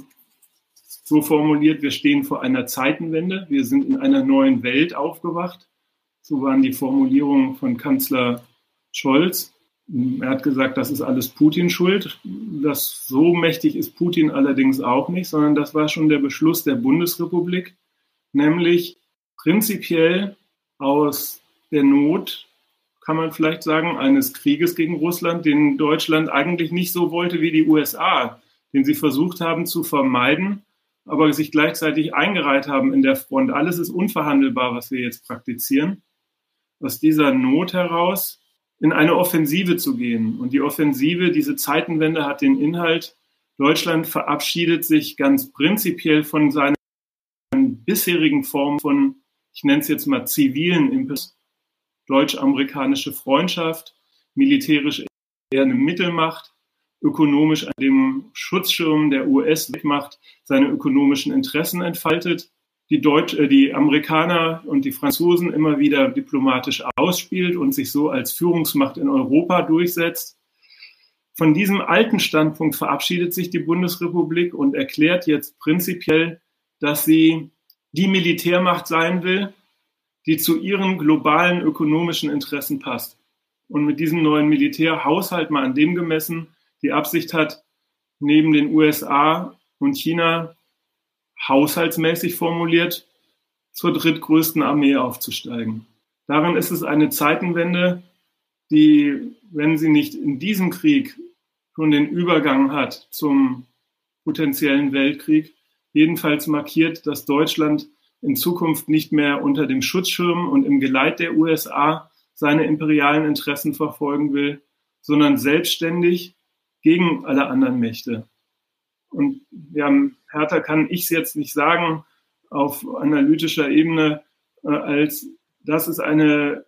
so formuliert, wir stehen vor einer Zeitenwende, wir sind in einer neuen Welt aufgewacht. So waren die Formulierungen von Kanzler Scholz. Er hat gesagt, das ist alles Putin schuld. Das so mächtig ist Putin allerdings auch nicht, sondern das war schon der Beschluss der Bundesrepublik, nämlich prinzipiell aus der Not, kann man vielleicht sagen, eines Krieges gegen Russland, den Deutschland eigentlich nicht so wollte wie die USA, den sie versucht haben zu vermeiden, aber sich gleichzeitig eingereiht haben in der Front. Alles ist unverhandelbar, was wir jetzt praktizieren. Aus dieser Not heraus in eine Offensive zu gehen. Und die Offensive, diese Zeitenwende hat den Inhalt, Deutschland verabschiedet sich ganz prinzipiell von seinen bisherigen Formen von ich nenne es jetzt mal zivilen Impuls, deutsch-amerikanische Freundschaft, militärisch eher eine Mittelmacht, ökonomisch an dem Schutzschirm der US-Macht seine ökonomischen Interessen entfaltet, die, Deutsch, äh, die Amerikaner und die Franzosen immer wieder diplomatisch ausspielt und sich so als Führungsmacht in Europa durchsetzt. Von diesem alten Standpunkt verabschiedet sich die Bundesrepublik und erklärt jetzt prinzipiell, dass sie die Militärmacht sein will, die zu ihren globalen ökonomischen Interessen passt. Und mit diesem neuen Militärhaushalt mal an dem gemessen, die Absicht hat, neben den USA und China haushaltsmäßig formuliert, zur drittgrößten Armee aufzusteigen. Darin ist es eine Zeitenwende, die, wenn sie nicht in diesem Krieg schon den Übergang hat zum potenziellen Weltkrieg, jedenfalls markiert, dass Deutschland in Zukunft nicht mehr unter dem Schutzschirm und im Geleit der USA seine imperialen Interessen verfolgen will, sondern selbstständig gegen alle anderen Mächte. Und wir haben, härter kann ich es jetzt nicht sagen, auf analytischer Ebene, äh, als das ist eine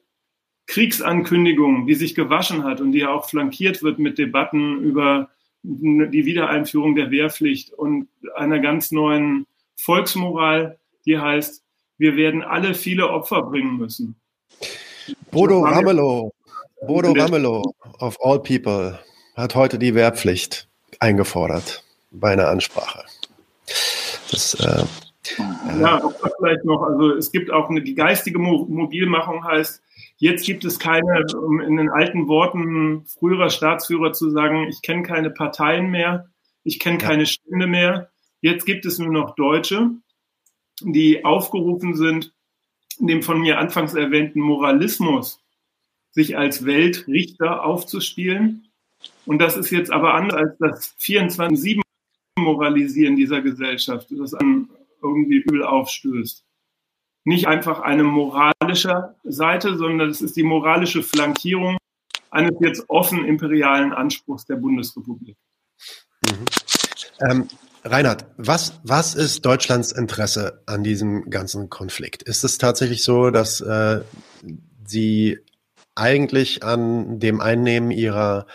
Kriegsankündigung, die sich gewaschen hat und die ja auch flankiert wird mit Debatten über die Wiedereinführung der Wehrpflicht und einer ganz neuen Volksmoral, die heißt, wir werden alle viele Opfer bringen müssen. Bodo Ramelow, Bodo Ramelow of all people hat heute die Wehrpflicht eingefordert bei einer Ansprache. Das, äh, ja, auch das vielleicht noch. Also es gibt auch eine, die geistige Mobilmachung heißt, jetzt gibt es keine, um in den alten Worten früherer Staatsführer zu sagen, ich kenne keine Parteien mehr, ich kenne ja. keine Stände mehr. Jetzt gibt es nur noch Deutsche, die aufgerufen sind, dem von mir anfangs erwähnten Moralismus sich als Weltrichter aufzuspielen. Und das ist jetzt aber anders als das 24-7 Moralisieren dieser Gesellschaft, das an irgendwie übel aufstößt. Nicht einfach eine moralische Seite, sondern es ist die moralische Flankierung eines jetzt offen imperialen Anspruchs der Bundesrepublik. Mhm. Ähm, Reinhard, was, was ist Deutschlands Interesse an diesem ganzen Konflikt? Ist es tatsächlich so, dass äh, Sie eigentlich an dem Einnehmen ihrer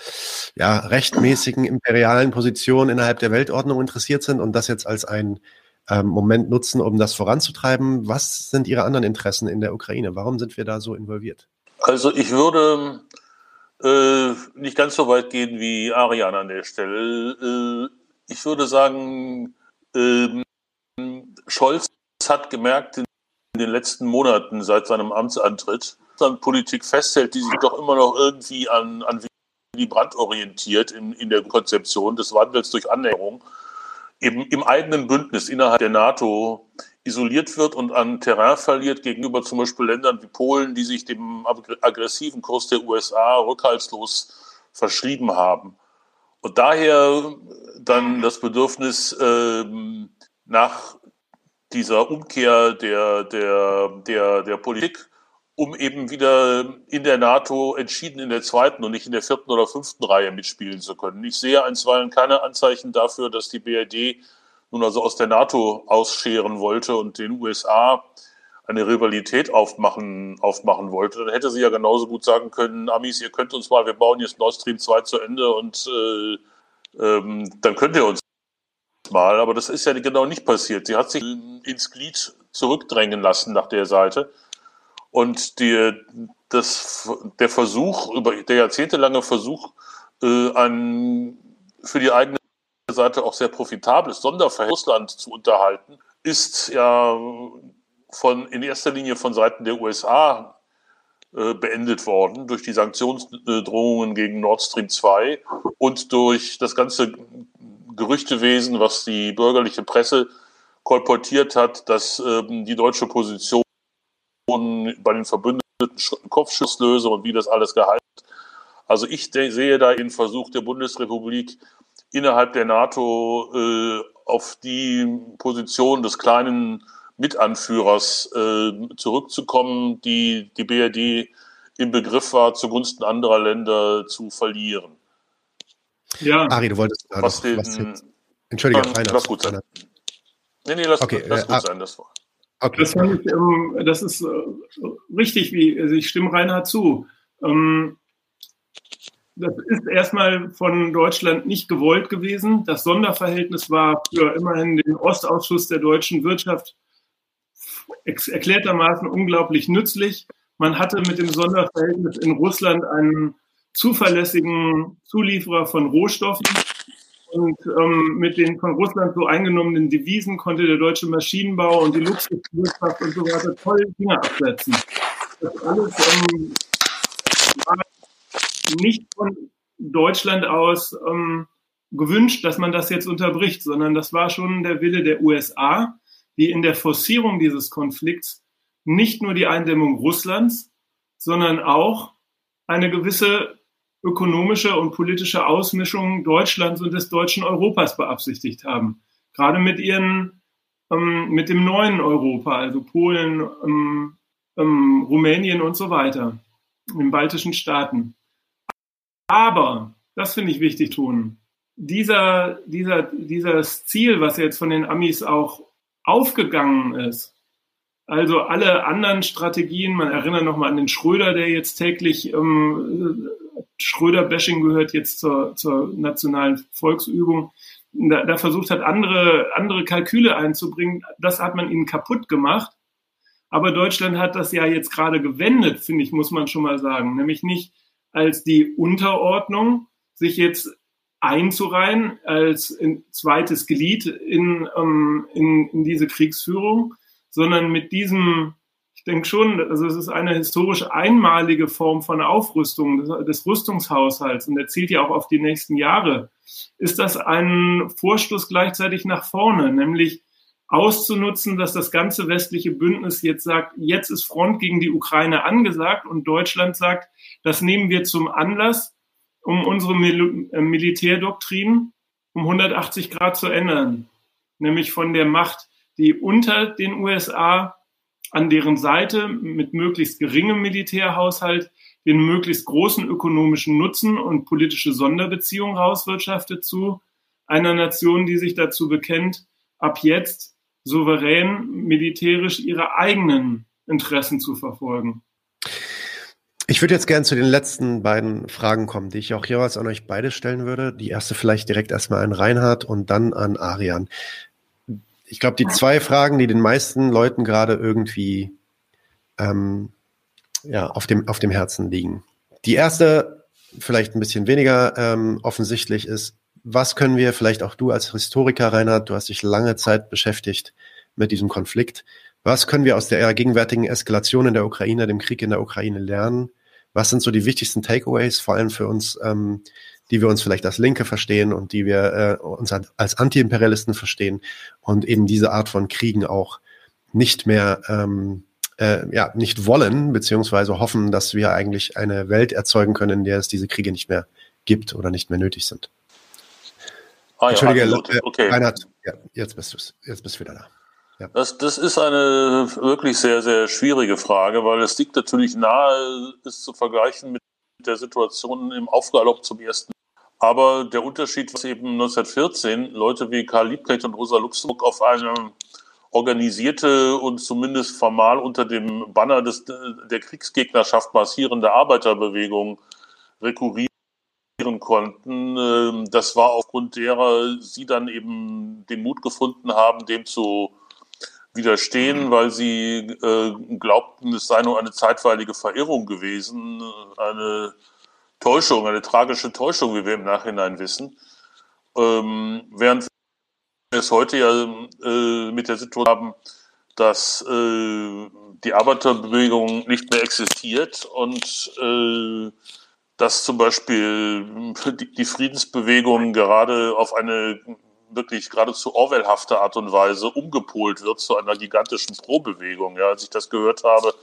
ja, rechtmäßigen imperialen Position innerhalb der Weltordnung interessiert sind und das jetzt als ein ähm, Moment nutzen, um das voranzutreiben. Was sind Ihre anderen Interessen in der Ukraine? Warum sind wir da so involviert? Also ich würde äh, nicht ganz so weit gehen wie Arian an der Stelle. Äh, ich würde sagen, äh, Scholz hat gemerkt in den letzten Monaten seit seinem Amtsantritt, an Politik festhält, die sich doch immer noch irgendwie an, an Willy Brandt orientiert in, in der Konzeption des Wandels durch Annäherung, eben im eigenen Bündnis innerhalb der NATO isoliert wird und an Terrain verliert gegenüber zum Beispiel Ländern wie Polen, die sich dem aggressiven Kurs der USA rückhaltslos verschrieben haben. Und daher dann das Bedürfnis ähm, nach dieser Umkehr der, der, der, der Politik um eben wieder in der NATO entschieden in der zweiten und nicht in der vierten oder fünften Reihe mitspielen zu können. Ich sehe einstweilen keine Anzeichen dafür, dass die BRD nun also aus der NATO ausscheren wollte und den USA eine Rivalität aufmachen, aufmachen wollte, dann hätte sie ja genauso gut sagen können, Amis, ihr könnt uns mal, wir bauen jetzt Nord Stream 2 zu Ende und äh, ähm, dann könnt ihr uns mal. Aber das ist ja genau nicht passiert. Sie hat sich ins Glied zurückdrängen lassen nach der Seite. Und die, das, der Versuch, über der jahrzehntelange Versuch, äh, ein für die eigene Seite auch sehr profitables Sonderverhältnis Russland zu unterhalten, ist ja von, in erster Linie von Seiten der USA äh, beendet worden durch die Sanktionsdrohungen gegen Nord Stream 2 und durch das ganze Gerüchtewesen, was die bürgerliche Presse kolportiert hat, dass ähm, die deutsche Position bei den Verbündeten Kopfschusslöse und wie das alles gehalten Also ich sehe da den Versuch der Bundesrepublik innerhalb der NATO äh, auf die Position des kleinen Mitanführers äh, zurückzukommen, die die BRD im Begriff war, zugunsten anderer Länder zu verlieren. Ja. Ari, du wolltest gerade was, den, was jetzt, Entschuldige, dann, Lass gut sein. Nee, nee, lass, okay, lass äh, gut sein, das war. Okay. Das, ich, ähm, das ist äh, richtig, wie also ich stimme Reinhard zu. Ähm, das ist erstmal von Deutschland nicht gewollt gewesen. Das Sonderverhältnis war für immerhin den Ostausschuss der deutschen Wirtschaft erklärtermaßen unglaublich nützlich. Man hatte mit dem Sonderverhältnis in Russland einen zuverlässigen Zulieferer von Rohstoffen und ähm, mit den von Russland so eingenommenen Devisen konnte der deutsche Maschinenbau und die Luxuswirtschaft und so weiter tolle Dinge absetzen. Das alles ähm, war nicht von Deutschland aus ähm, gewünscht, dass man das jetzt unterbricht, sondern das war schon der Wille der USA, die in der Forcierung dieses Konflikts nicht nur die Eindämmung Russlands, sondern auch eine gewisse ökonomische und politische Ausmischung Deutschlands und des deutschen Europas beabsichtigt haben. Gerade mit ihren, ähm, mit dem neuen Europa, also Polen, ähm, ähm, Rumänien und so weiter, in baltischen Staaten. Aber, das finde ich wichtig tun, dieser, dieser, dieses Ziel, was jetzt von den Amis auch aufgegangen ist. Also alle anderen Strategien, man erinnert nochmal an den Schröder, der jetzt täglich, ähm, Schröder-Bashing gehört jetzt zur, zur nationalen Volksübung, da, da versucht hat, andere, andere Kalküle einzubringen. Das hat man ihnen kaputt gemacht. Aber Deutschland hat das ja jetzt gerade gewendet, finde ich, muss man schon mal sagen. Nämlich nicht als die Unterordnung, sich jetzt einzureihen als zweites Glied in, ähm, in, in diese Kriegsführung, sondern mit diesem, ich denke schon, also es ist eine historisch einmalige Form von Aufrüstung des, Rüstungshaushalts und er zielt ja auch auf die nächsten Jahre, ist das ein Vorstoß gleichzeitig nach vorne, nämlich auszunutzen, dass das ganze westliche Bündnis jetzt sagt, jetzt ist Front gegen die Ukraine angesagt und Deutschland sagt, das nehmen wir zum Anlass, um unsere Mil äh, Militärdoktrin um 180 Grad zu ändern. Nämlich von der Macht, die unter den USA an deren Seite mit möglichst geringem Militärhaushalt den möglichst großen ökonomischen Nutzen und politische Sonderbeziehungen rauswirtschaftet zu einer Nation, die sich dazu bekennt, ab jetzt souverän militärisch ihre eigenen Interessen zu verfolgen. Ich würde jetzt gerne zu den letzten beiden Fragen kommen, die ich auch jeweils an euch beide stellen würde. Die erste vielleicht direkt erstmal an Reinhard und dann an Arian. Ich glaube, die zwei Fragen, die den meisten Leuten gerade irgendwie ähm, ja, auf, dem, auf dem Herzen liegen. Die erste, vielleicht ein bisschen weniger ähm, offensichtlich, ist, was können wir, vielleicht auch du als Historiker, Reinhard, du hast dich lange Zeit beschäftigt mit diesem Konflikt. Was können wir aus der gegenwärtigen Eskalation in der Ukraine, dem Krieg in der Ukraine lernen? Was sind so die wichtigsten Takeaways, vor allem für uns, ähm, die wir uns vielleicht als Linke verstehen und die wir äh, uns als Antiimperialisten verstehen und eben diese Art von Kriegen auch nicht mehr ähm, äh, ja nicht wollen beziehungsweise hoffen, dass wir eigentlich eine Welt erzeugen können, in der es diese Kriege nicht mehr gibt oder nicht mehr nötig sind. Ah, Entschuldige, ja, äh, okay. Reinhard, ja, jetzt bist du jetzt bist du wieder da. Ja. Das, das ist eine wirklich sehr, sehr schwierige Frage, weil es liegt natürlich nahe, es zu vergleichen mit der Situation im Aufgalopp zum ersten. Aber der Unterschied, was eben 1914 Leute wie Karl Liebknecht und Rosa Luxemburg auf eine organisierte und zumindest formal unter dem Banner des, der Kriegsgegnerschaft massierende Arbeiterbewegung rekurrieren konnten. Ähm, das war aufgrund derer sie dann eben den Mut gefunden haben, dem zu widerstehen, weil sie äh, glaubten, es sei nur eine zeitweilige Verirrung gewesen, eine Täuschung, eine tragische Täuschung, wie wir im Nachhinein wissen. Ähm, während wir es heute ja äh, mit der Situation haben, dass äh, die Arbeiterbewegung nicht mehr existiert und äh, dass zum Beispiel die, die Friedensbewegung gerade auf eine wirklich geradezu Orwellhafte Art und Weise umgepolt wird zu einer gigantischen Pro-Bewegung. Ja, als ich das gehört habe,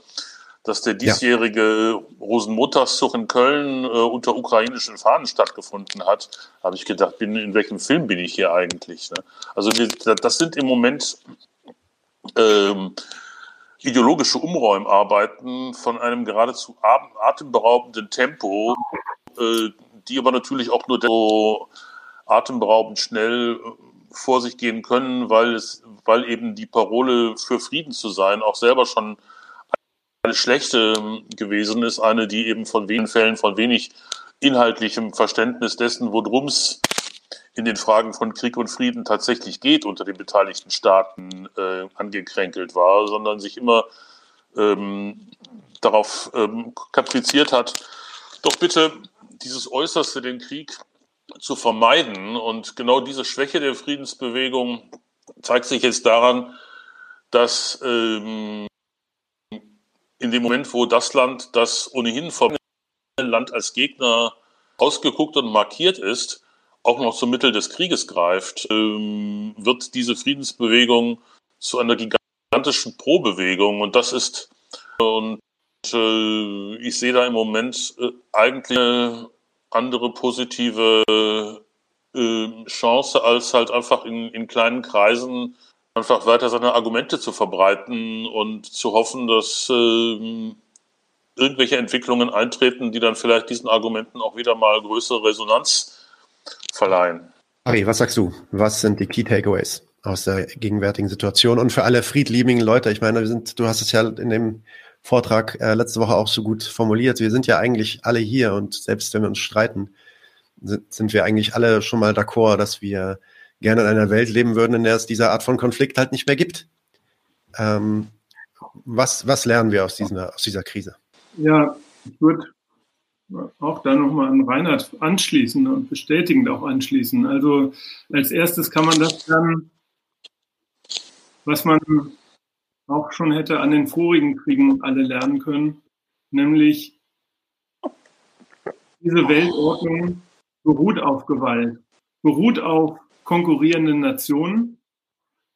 dass der diesjährige ja. Rosenmontagszug in Köln äh, unter ukrainischen Fahnen stattgefunden hat, habe ich gedacht, bin, in welchem Film bin ich hier eigentlich? Ne? Also wir, das sind im Moment ähm, ideologische Umräumarbeiten von einem geradezu atemberaubenden Tempo, äh, die aber natürlich auch nur so atemberaubend schnell äh, vor sich gehen können, weil es, weil eben die Parole für Frieden zu sein auch selber schon eine schlechte ähm, gewesen ist, eine, die eben von wenigen Fällen von wenig inhaltlichem Verständnis dessen, worum es in den Fragen von Krieg und Frieden tatsächlich geht, unter den beteiligten Staaten äh, angekränkelt war, sondern sich immer ähm, darauf ähm, kapriziert hat, doch bitte dieses Äußerste, den Krieg zu vermeiden. Und genau diese Schwäche der Friedensbewegung zeigt sich jetzt daran, dass ähm, in dem Moment, wo das Land, das ohnehin vom Land als Gegner ausgeguckt und markiert ist, auch noch zum Mittel des Krieges greift, ähm, wird diese Friedensbewegung zu einer gigantischen Pro-Bewegung. Und das ist, und äh, ich sehe da im Moment äh, eigentlich eine andere positive äh, Chance, als halt einfach in, in kleinen Kreisen einfach weiter seine Argumente zu verbreiten und zu hoffen, dass äh, irgendwelche Entwicklungen eintreten, die dann vielleicht diesen Argumenten auch wieder mal größere Resonanz verleihen. Ari, was sagst du? Was sind die Key Takeaways aus der gegenwärtigen Situation und für alle friedliebigen Leute. Ich meine, wir sind, du hast es ja in dem Vortrag äh, letzte Woche auch so gut formuliert. Wir sind ja eigentlich alle hier und selbst wenn wir uns streiten, sind, sind wir eigentlich alle schon mal d'accord, dass wir gerne in einer Welt leben würden, in der es diese Art von Konflikt halt nicht mehr gibt. Ähm, was, was lernen wir aus dieser, aus dieser Krise? Ja, ich würde auch da nochmal an Reinhard anschließen und bestätigend auch anschließen. Also als erstes kann man das dann, was man auch schon hätte an den vorigen Kriegen alle lernen können, nämlich diese Weltordnung beruht auf Gewalt, beruht auf konkurrierenden Nationen,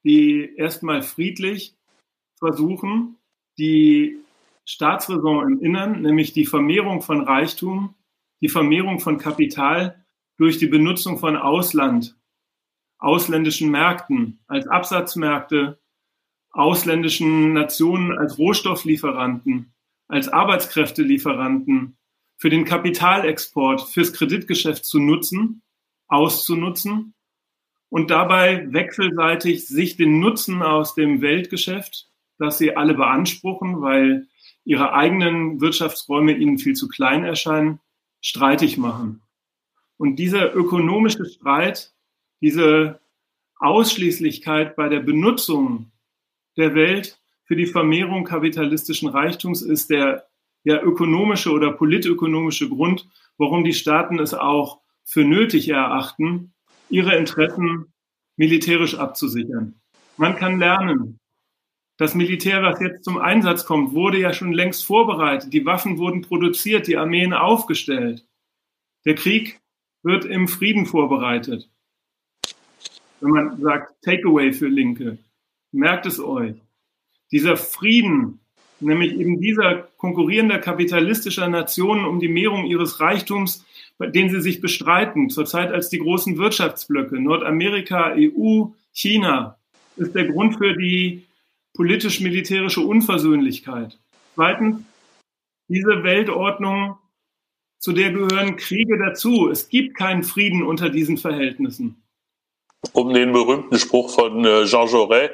die erstmal friedlich versuchen, die Staatsräson im Innern, nämlich die Vermehrung von Reichtum, die Vermehrung von Kapital durch die Benutzung von Ausland, ausländischen Märkten als Absatzmärkte, ausländischen Nationen als Rohstofflieferanten, als Arbeitskräftelieferanten, für den Kapitalexport, fürs Kreditgeschäft zu nutzen, auszunutzen und dabei wechselseitig sich den Nutzen aus dem Weltgeschäft, das sie alle beanspruchen, weil ihre eigenen Wirtschaftsräume ihnen viel zu klein erscheinen, streitig machen. Und dieser ökonomische Streit, diese Ausschließlichkeit bei der Benutzung der Welt für die Vermehrung kapitalistischen Reichtums ist der ja ökonomische oder politökonomische Grund, warum die Staaten es auch für nötig erachten, ihre Interessen militärisch abzusichern. Man kann lernen. Das Militär, was jetzt zum Einsatz kommt, wurde ja schon längst vorbereitet. Die Waffen wurden produziert, die Armeen aufgestellt. Der Krieg wird im Frieden vorbereitet. Wenn man sagt Takeaway für Linke, merkt es euch. Dieser Frieden nämlich eben dieser konkurrierender kapitalistischer Nationen um die Mehrung ihres Reichtums, den sie sich bestreiten, zurzeit als die großen Wirtschaftsblöcke, Nordamerika, EU, China, ist der Grund für die politisch-militärische Unversöhnlichkeit. Zweitens, diese Weltordnung, zu der gehören Kriege dazu. Es gibt keinen Frieden unter diesen Verhältnissen. Um den berühmten Spruch von äh, Jean Jaurès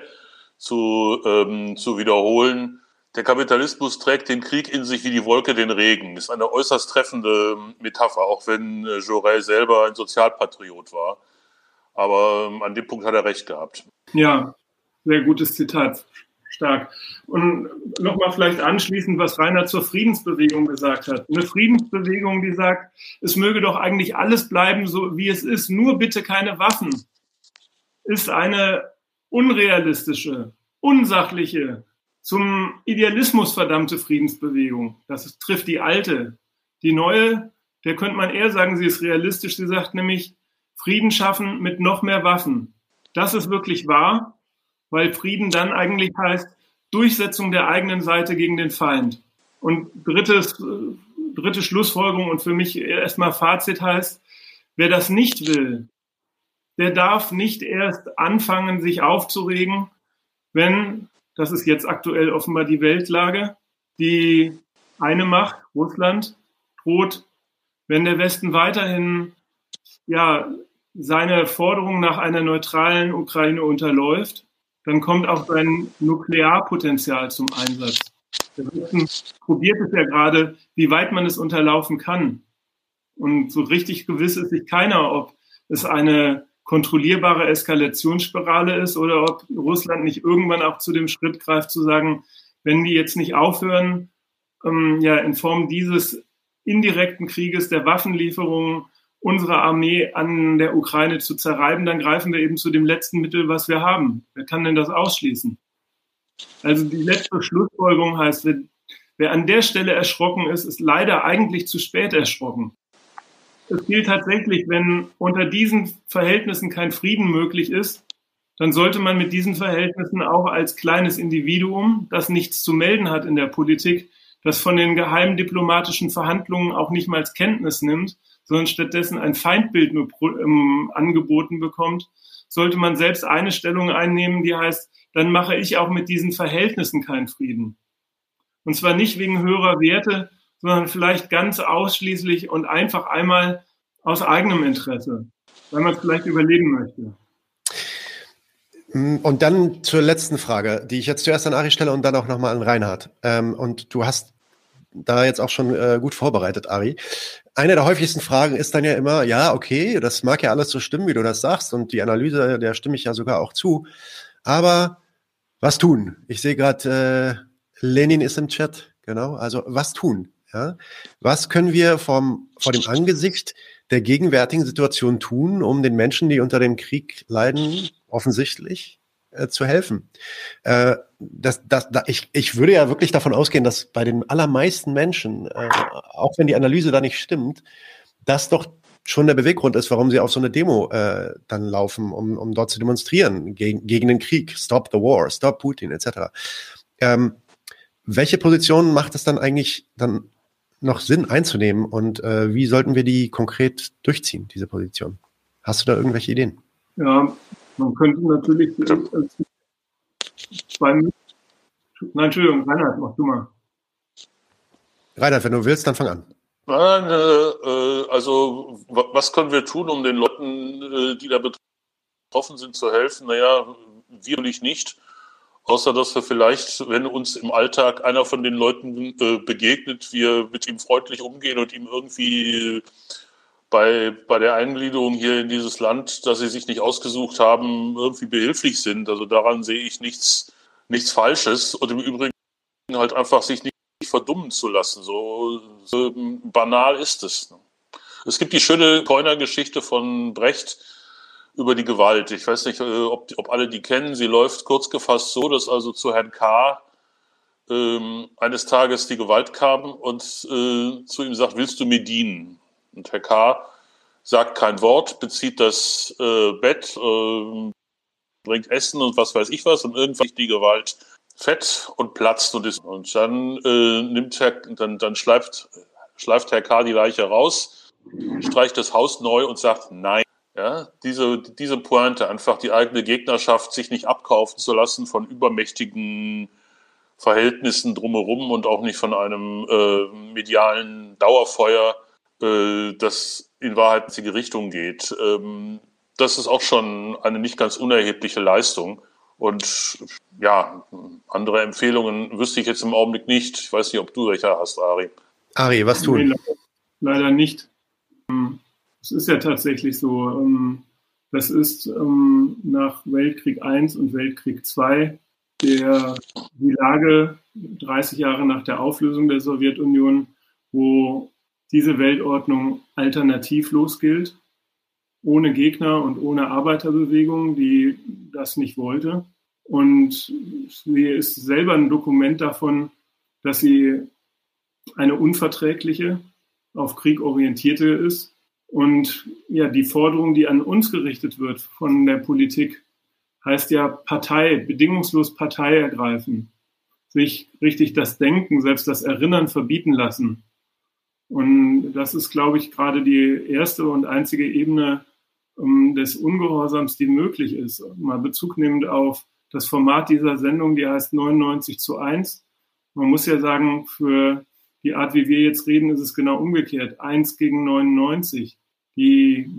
zu, ähm, zu wiederholen, der Kapitalismus trägt den Krieg in sich wie die Wolke den Regen. Ist eine äußerst treffende Metapher, auch wenn äh, Jaurès selber ein Sozialpatriot war. Aber ähm, an dem Punkt hat er recht gehabt. Ja, sehr gutes Zitat. Stark. Und nochmal vielleicht anschließend, was Rainer zur Friedensbewegung gesagt hat. Eine Friedensbewegung, die sagt, es möge doch eigentlich alles bleiben, so wie es ist, nur bitte keine Waffen, ist eine unrealistische, unsachliche, zum Idealismus verdammte Friedensbewegung. Das trifft die alte. Die neue, der könnte man eher sagen, sie ist realistisch. Sie sagt nämlich, Frieden schaffen mit noch mehr Waffen. Das ist wirklich wahr, weil Frieden dann eigentlich heißt, Durchsetzung der eigenen Seite gegen den Feind. Und drittes, dritte Schlussfolgerung und für mich erstmal Fazit heißt, wer das nicht will, der darf nicht erst anfangen, sich aufzuregen, wenn das ist jetzt aktuell offenbar die Weltlage. Die eine Macht, Russland, droht, wenn der Westen weiterhin ja, seine Forderung nach einer neutralen Ukraine unterläuft, dann kommt auch sein Nuklearpotenzial zum Einsatz. Der Westen probiert es ja gerade, wie weit man es unterlaufen kann. Und so richtig gewiss ist sich keiner, ob es eine kontrollierbare Eskalationsspirale ist oder ob Russland nicht irgendwann auch zu dem Schritt greift, zu sagen, wenn die jetzt nicht aufhören, ähm, ja, in Form dieses indirekten Krieges der Waffenlieferungen unsere Armee an der Ukraine zu zerreiben, dann greifen wir eben zu dem letzten Mittel, was wir haben. Wer kann denn das ausschließen? Also die letzte Schlussfolgerung heißt, wer an der Stelle erschrocken ist, ist leider eigentlich zu spät erschrocken es gilt tatsächlich, wenn unter diesen Verhältnissen kein Frieden möglich ist, dann sollte man mit diesen Verhältnissen auch als kleines Individuum, das nichts zu melden hat in der Politik, das von den geheimen diplomatischen Verhandlungen auch nicht mal als Kenntnis nimmt, sondern stattdessen ein Feindbild nur ähm, angeboten bekommt, sollte man selbst eine Stellung einnehmen, die heißt, dann mache ich auch mit diesen Verhältnissen keinen Frieden. Und zwar nicht wegen höherer Werte, sondern vielleicht ganz ausschließlich und einfach einmal aus eigenem Interesse, weil man es vielleicht überleben möchte. Mm, und dann zur letzten Frage, die ich jetzt zuerst an Ari stelle und dann auch nochmal an Reinhard. Ähm, und du hast da jetzt auch schon äh, gut vorbereitet, Ari. Eine der häufigsten Fragen ist dann ja immer, ja, okay, das mag ja alles so stimmen, wie du das sagst, und die Analyse, der stimme ich ja sogar auch zu. Aber was tun? Ich sehe gerade, äh, Lenin ist im Chat, genau. Also was tun? Ja? Was können wir vom, vor dem Angesicht der gegenwärtigen Situation tun, um den Menschen, die unter dem Krieg leiden, offensichtlich äh, zu helfen? Äh, das, das, da, ich, ich würde ja wirklich davon ausgehen, dass bei den allermeisten Menschen, äh, auch wenn die Analyse da nicht stimmt, das doch schon der Beweggrund ist, warum sie auf so eine Demo äh, dann laufen, um, um dort zu demonstrieren gegen, gegen den Krieg, Stop the War, Stop Putin etc. Ähm, welche Position macht es dann eigentlich dann noch Sinn einzunehmen und äh, wie sollten wir die konkret durchziehen, diese Position? Hast du da irgendwelche Ideen? Ja, man könnte natürlich äh, zwei Nein, Entschuldigung, Reinhard, mach du mal. Reinhard, wenn du willst, dann fang an. Nein, äh, äh also was können wir tun, um den Leuten, äh, die da betroffen sind, zu helfen? Naja, wir nicht. Außer dass wir vielleicht, wenn uns im Alltag einer von den Leuten äh, begegnet, wir mit ihm freundlich umgehen und ihm irgendwie bei, bei der Eingliederung hier in dieses Land, das sie sich nicht ausgesucht haben, irgendwie behilflich sind. Also daran sehe ich nichts, nichts Falsches. Und im Übrigen halt einfach sich nicht verdummen zu lassen. So, so banal ist es. Es gibt die schöne Keuner-Geschichte von Brecht, über die Gewalt. Ich weiß nicht, äh, ob, ob alle die kennen. Sie läuft kurz gefasst so, dass also zu Herrn K. Ähm, eines Tages die Gewalt kam und äh, zu ihm sagt, willst du mir dienen? Und Herr K. sagt kein Wort, bezieht das äh, Bett, äh, bringt Essen und was weiß ich was und irgendwann die Gewalt fett und platzt und ist und dann äh, nimmt Herr, dann, dann schleift, schleift Herr K. die Leiche raus, streicht das Haus neu und sagt nein. Ja, diese, diese Pointe, einfach die eigene Gegnerschaft sich nicht abkaufen zu lassen von übermächtigen Verhältnissen drumherum und auch nicht von einem äh, medialen Dauerfeuer, äh, das in Wahrheit in die Richtung geht. Ähm, das ist auch schon eine nicht ganz unerhebliche Leistung. Und ja, andere Empfehlungen wüsste ich jetzt im Augenblick nicht. Ich weiß nicht, ob du welche hast, Ari. Ari, was tun? Nee, leider nicht. Hm. Es ist ja tatsächlich so. Ähm, das ist ähm, nach Weltkrieg I und Weltkrieg II der, die Lage 30 Jahre nach der Auflösung der Sowjetunion, wo diese Weltordnung alternativlos gilt, ohne Gegner und ohne Arbeiterbewegung, die das nicht wollte. Und sie ist selber ein Dokument davon, dass sie eine unverträgliche, auf Krieg orientierte ist und ja, die Forderung, die an uns gerichtet wird von der Politik, heißt ja Partei, bedingungslos Partei ergreifen, sich richtig das Denken, selbst das Erinnern verbieten lassen. Und das ist, glaube ich, gerade die erste und einzige Ebene um, ähm, des Ungehorsams, die möglich ist. Mal Bezug nehmend auf das Format dieser Sendung, die heißt 99 zu 1. Man muss ja sagen, für die Art, wie wir jetzt reden, ist es genau umgekehrt. 1 gegen 99. Die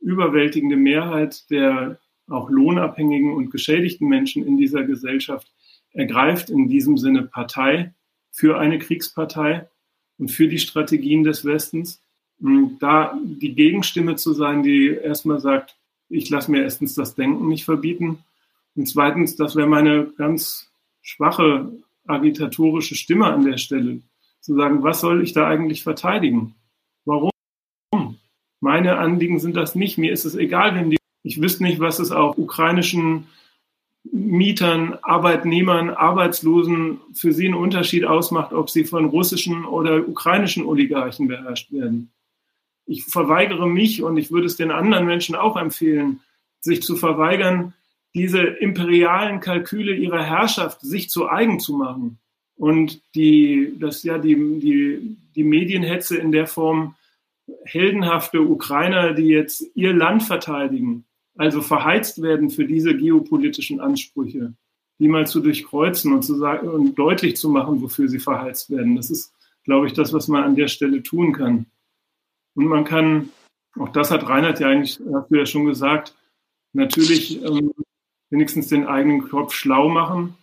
überwältigende Mehrheit der auch lohnabhängigen und geschädigten Menschen in dieser Gesellschaft ergreift in diesem Sinne Partei für eine Kriegspartei und für die Strategien des Westens. Und da die Gegenstimme zu sein, die erstmal sagt, ich lasse mir erstens das Denken nicht verbieten und zweitens, das wäre meine ganz schwache agitatorische Stimme an der Stelle, zu sagen, was soll ich da eigentlich verteidigen? Warum? Meine Anliegen sind das nicht. Mir ist es egal, wenn die. Ich wüsste nicht, was es auch ukrainischen Mietern, Arbeitnehmern, Arbeitslosen für sie einen Unterschied ausmacht, ob sie von russischen oder ukrainischen Oligarchen beherrscht werden. Ich verweigere mich und ich würde es den anderen Menschen auch empfehlen, sich zu verweigern, diese imperialen Kalküle ihrer Herrschaft sich zu eigen zu machen und die, das ja die, die, die Medienhetze in der Form heldenhafte Ukrainer, die jetzt ihr Land verteidigen, also verheizt werden für diese geopolitischen Ansprüche, die mal zu durchkreuzen und, zu sagen, und deutlich zu machen, wofür sie verheizt werden. Das ist, glaube ich, das, was man an der Stelle tun kann. Und man kann, auch das hat Reinhard ja eigentlich, hast du ja schon gesagt, natürlich ähm, wenigstens den eigenen Kopf schlau machen.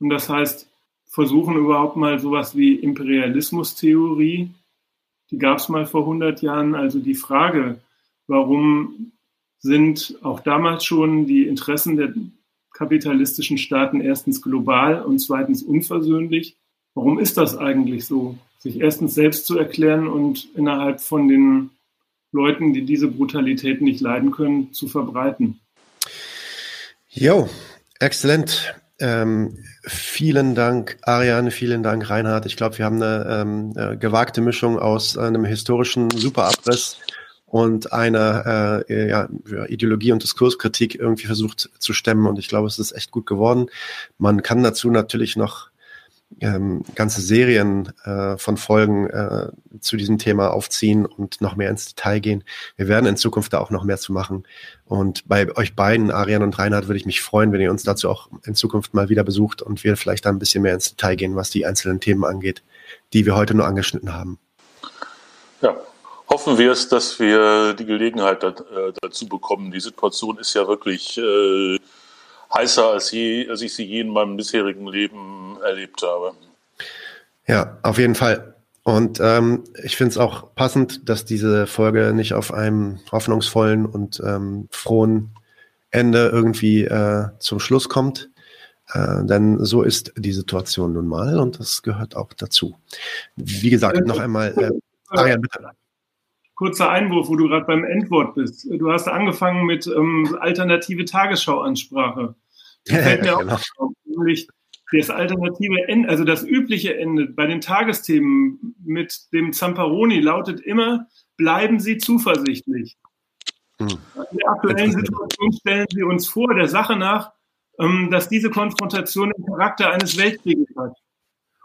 Und das heißt, versuchen überhaupt mal sowas wie Imperialismustheorie, die gab es mal vor 100 Jahren, also die Frage, warum sind auch damals schon die Interessen der kapitalistischen Staaten erstens global und zweitens unversöhnlich. Warum ist das eigentlich so? Sich erstens selbst zu erklären und innerhalb von den Leuten, die diese Brutalität nicht leiden können, zu verbreiten. Jo, exzellent. Ähm, vielen Dank, Ariane, vielen Dank, Reinhard. Ich glaube, wir haben eine ähm, äh, gewagte Mischung aus einem historischen Superabriss und einer äh, ja, Ideologie- und Diskurskritik irgendwie versucht zu stemmen. Und ich glaube, es ist echt gut geworden. Man kann dazu natürlich noch ähm, ganze Serien äh, von Folgen äh, zu diesem Thema aufziehen und noch mehr ins Detail gehen. Wir werden in Zukunft da auch noch mehr zu machen. Und bei euch beiden, Arian und Reinhard, würde ich mich freuen, wenn ihr uns dazu auch in Zukunft mal wieder besucht und wir vielleicht da ein bisschen mehr ins Detail gehen, was die einzelnen Themen angeht, die wir heute nur angeschnitten haben. Ja, hoffen wir es, dass wir die Gelegenheit äh, dazu bekommen. Die Situation ist ja wirklich äh, heißer, als, je, als ich sie je in meinem bisherigen Leben erlebt habe. Ja, auf jeden Fall. Und ähm, ich finde es auch passend, dass diese Folge nicht auf einem hoffnungsvollen und ähm, frohen Ende irgendwie äh, zum Schluss kommt. Äh, denn so ist die Situation nun mal und das gehört auch dazu. Wie gesagt, noch einmal. Äh, Arian, bitte. Kurzer Einwurf, wo du gerade beim Endwort bist. Du hast angefangen mit ähm, alternative Tagesschauansprache. *laughs* Fällt mir genau. auch nämlich das alternative Ende, also das übliche Ende bei den Tagesthemen mit dem Zamparoni lautet immer, bleiben Sie zuversichtlich. Hm. In der aktuellen Situation stellen Sie uns vor, der Sache nach, ähm, dass diese Konfrontation den Charakter eines Weltkrieges hat.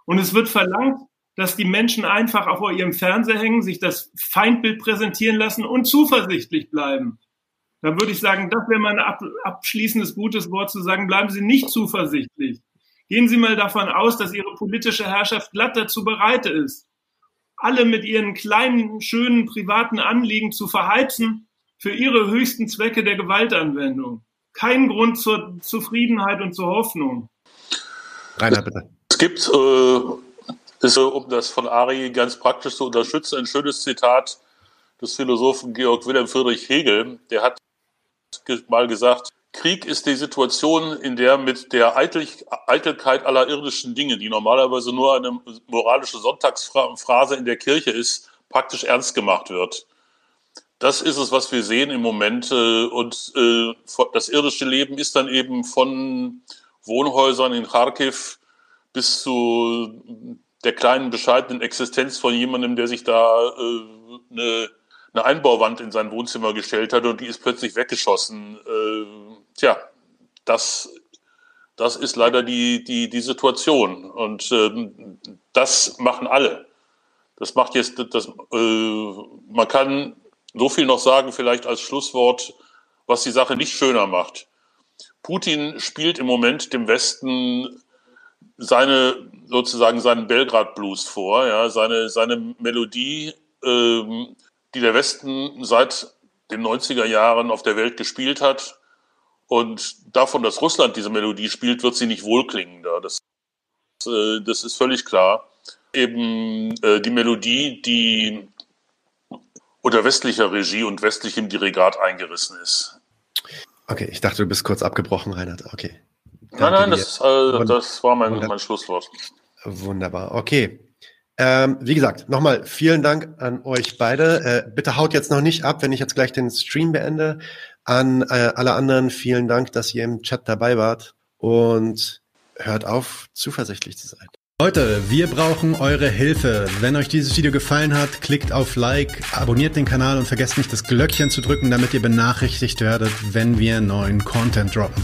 Und es wird verlangt, dass die Menschen einfach vor ihrem Fernseher hängen, sich das Feindbild präsentieren lassen und zuversichtlich bleiben. Da würde ich sagen, das wäre mal ein abschließendes gutes Wort zu sagen, bleiben Sie nicht zuversichtlich. Gehen Sie mal davon aus, dass Ihre politische Herrschaft glatt dazu bereit ist, alle mit ihren kleinen, schönen, privaten Anliegen zu verheizen für ihre höchsten Zwecke der Gewaltanwendung. Kein Grund zur Zufriedenheit und zur Hoffnung. Rainer, bitte. Es gibt äh, ist, um das von Ari ganz praktisch zu unterstützen, ein schönes Zitat des Philosophen Georg Wilhelm Friedrich Hegel. Der hat mal gesagt, Krieg ist die Situation, in der mit der Eitelkeit aller irdischen Dinge, die normalerweise nur eine moralische Sonntagsphrase in der Kirche ist, praktisch ernst gemacht wird. Das ist es, was wir sehen im Moment. Äh, und äh, das irdische Leben ist dann eben von Wohnhäusern in Kharkiv bis zu der kleinen bescheidenen Existenz von jemandem, der sich da äh, eine, eine Einbauwand in sein Wohnzimmer gestellt hat und die ist plötzlich weggeschossen. Tja, das, das ist leider die, die, die Situation. Und äh, das machen alle. Das macht jetzt, das, äh, man kann so viel noch sagen, vielleicht als Schlusswort, was die Sache nicht schöner macht. Putin spielt im Moment dem Westen seine sozusagen seinen Belgrad Blues vor, ja, seine, seine Melodie, ähm, die der Westen seit den 90er Jahren auf der Welt gespielt hat. Und davon, dass Russland diese Melodie spielt, wird sie nicht wohlklingender. Das, äh, das ist völlig klar. Eben äh, die Melodie, die unter westlicher Regie und westlichem Dirigat eingerissen ist. Okay, ich dachte, du bist kurz abgebrochen, Reinhard. Okay. Danke nein, nein, das, äh, das war mein, mein Schlusswort. Wunderbar, okay. Ähm, wie gesagt, nochmal vielen Dank an euch beide. Äh, bitte haut jetzt noch nicht ab, wenn ich jetzt gleich den Stream beende. An äh, alle anderen vielen Dank, dass ihr im Chat dabei wart und hört auf, zuversichtlich zu sein. Leute, wir brauchen eure Hilfe. Wenn euch dieses Video gefallen hat, klickt auf Like, abonniert den Kanal und vergesst nicht das Glöckchen zu drücken, damit ihr benachrichtigt werdet, wenn wir neuen Content droppen.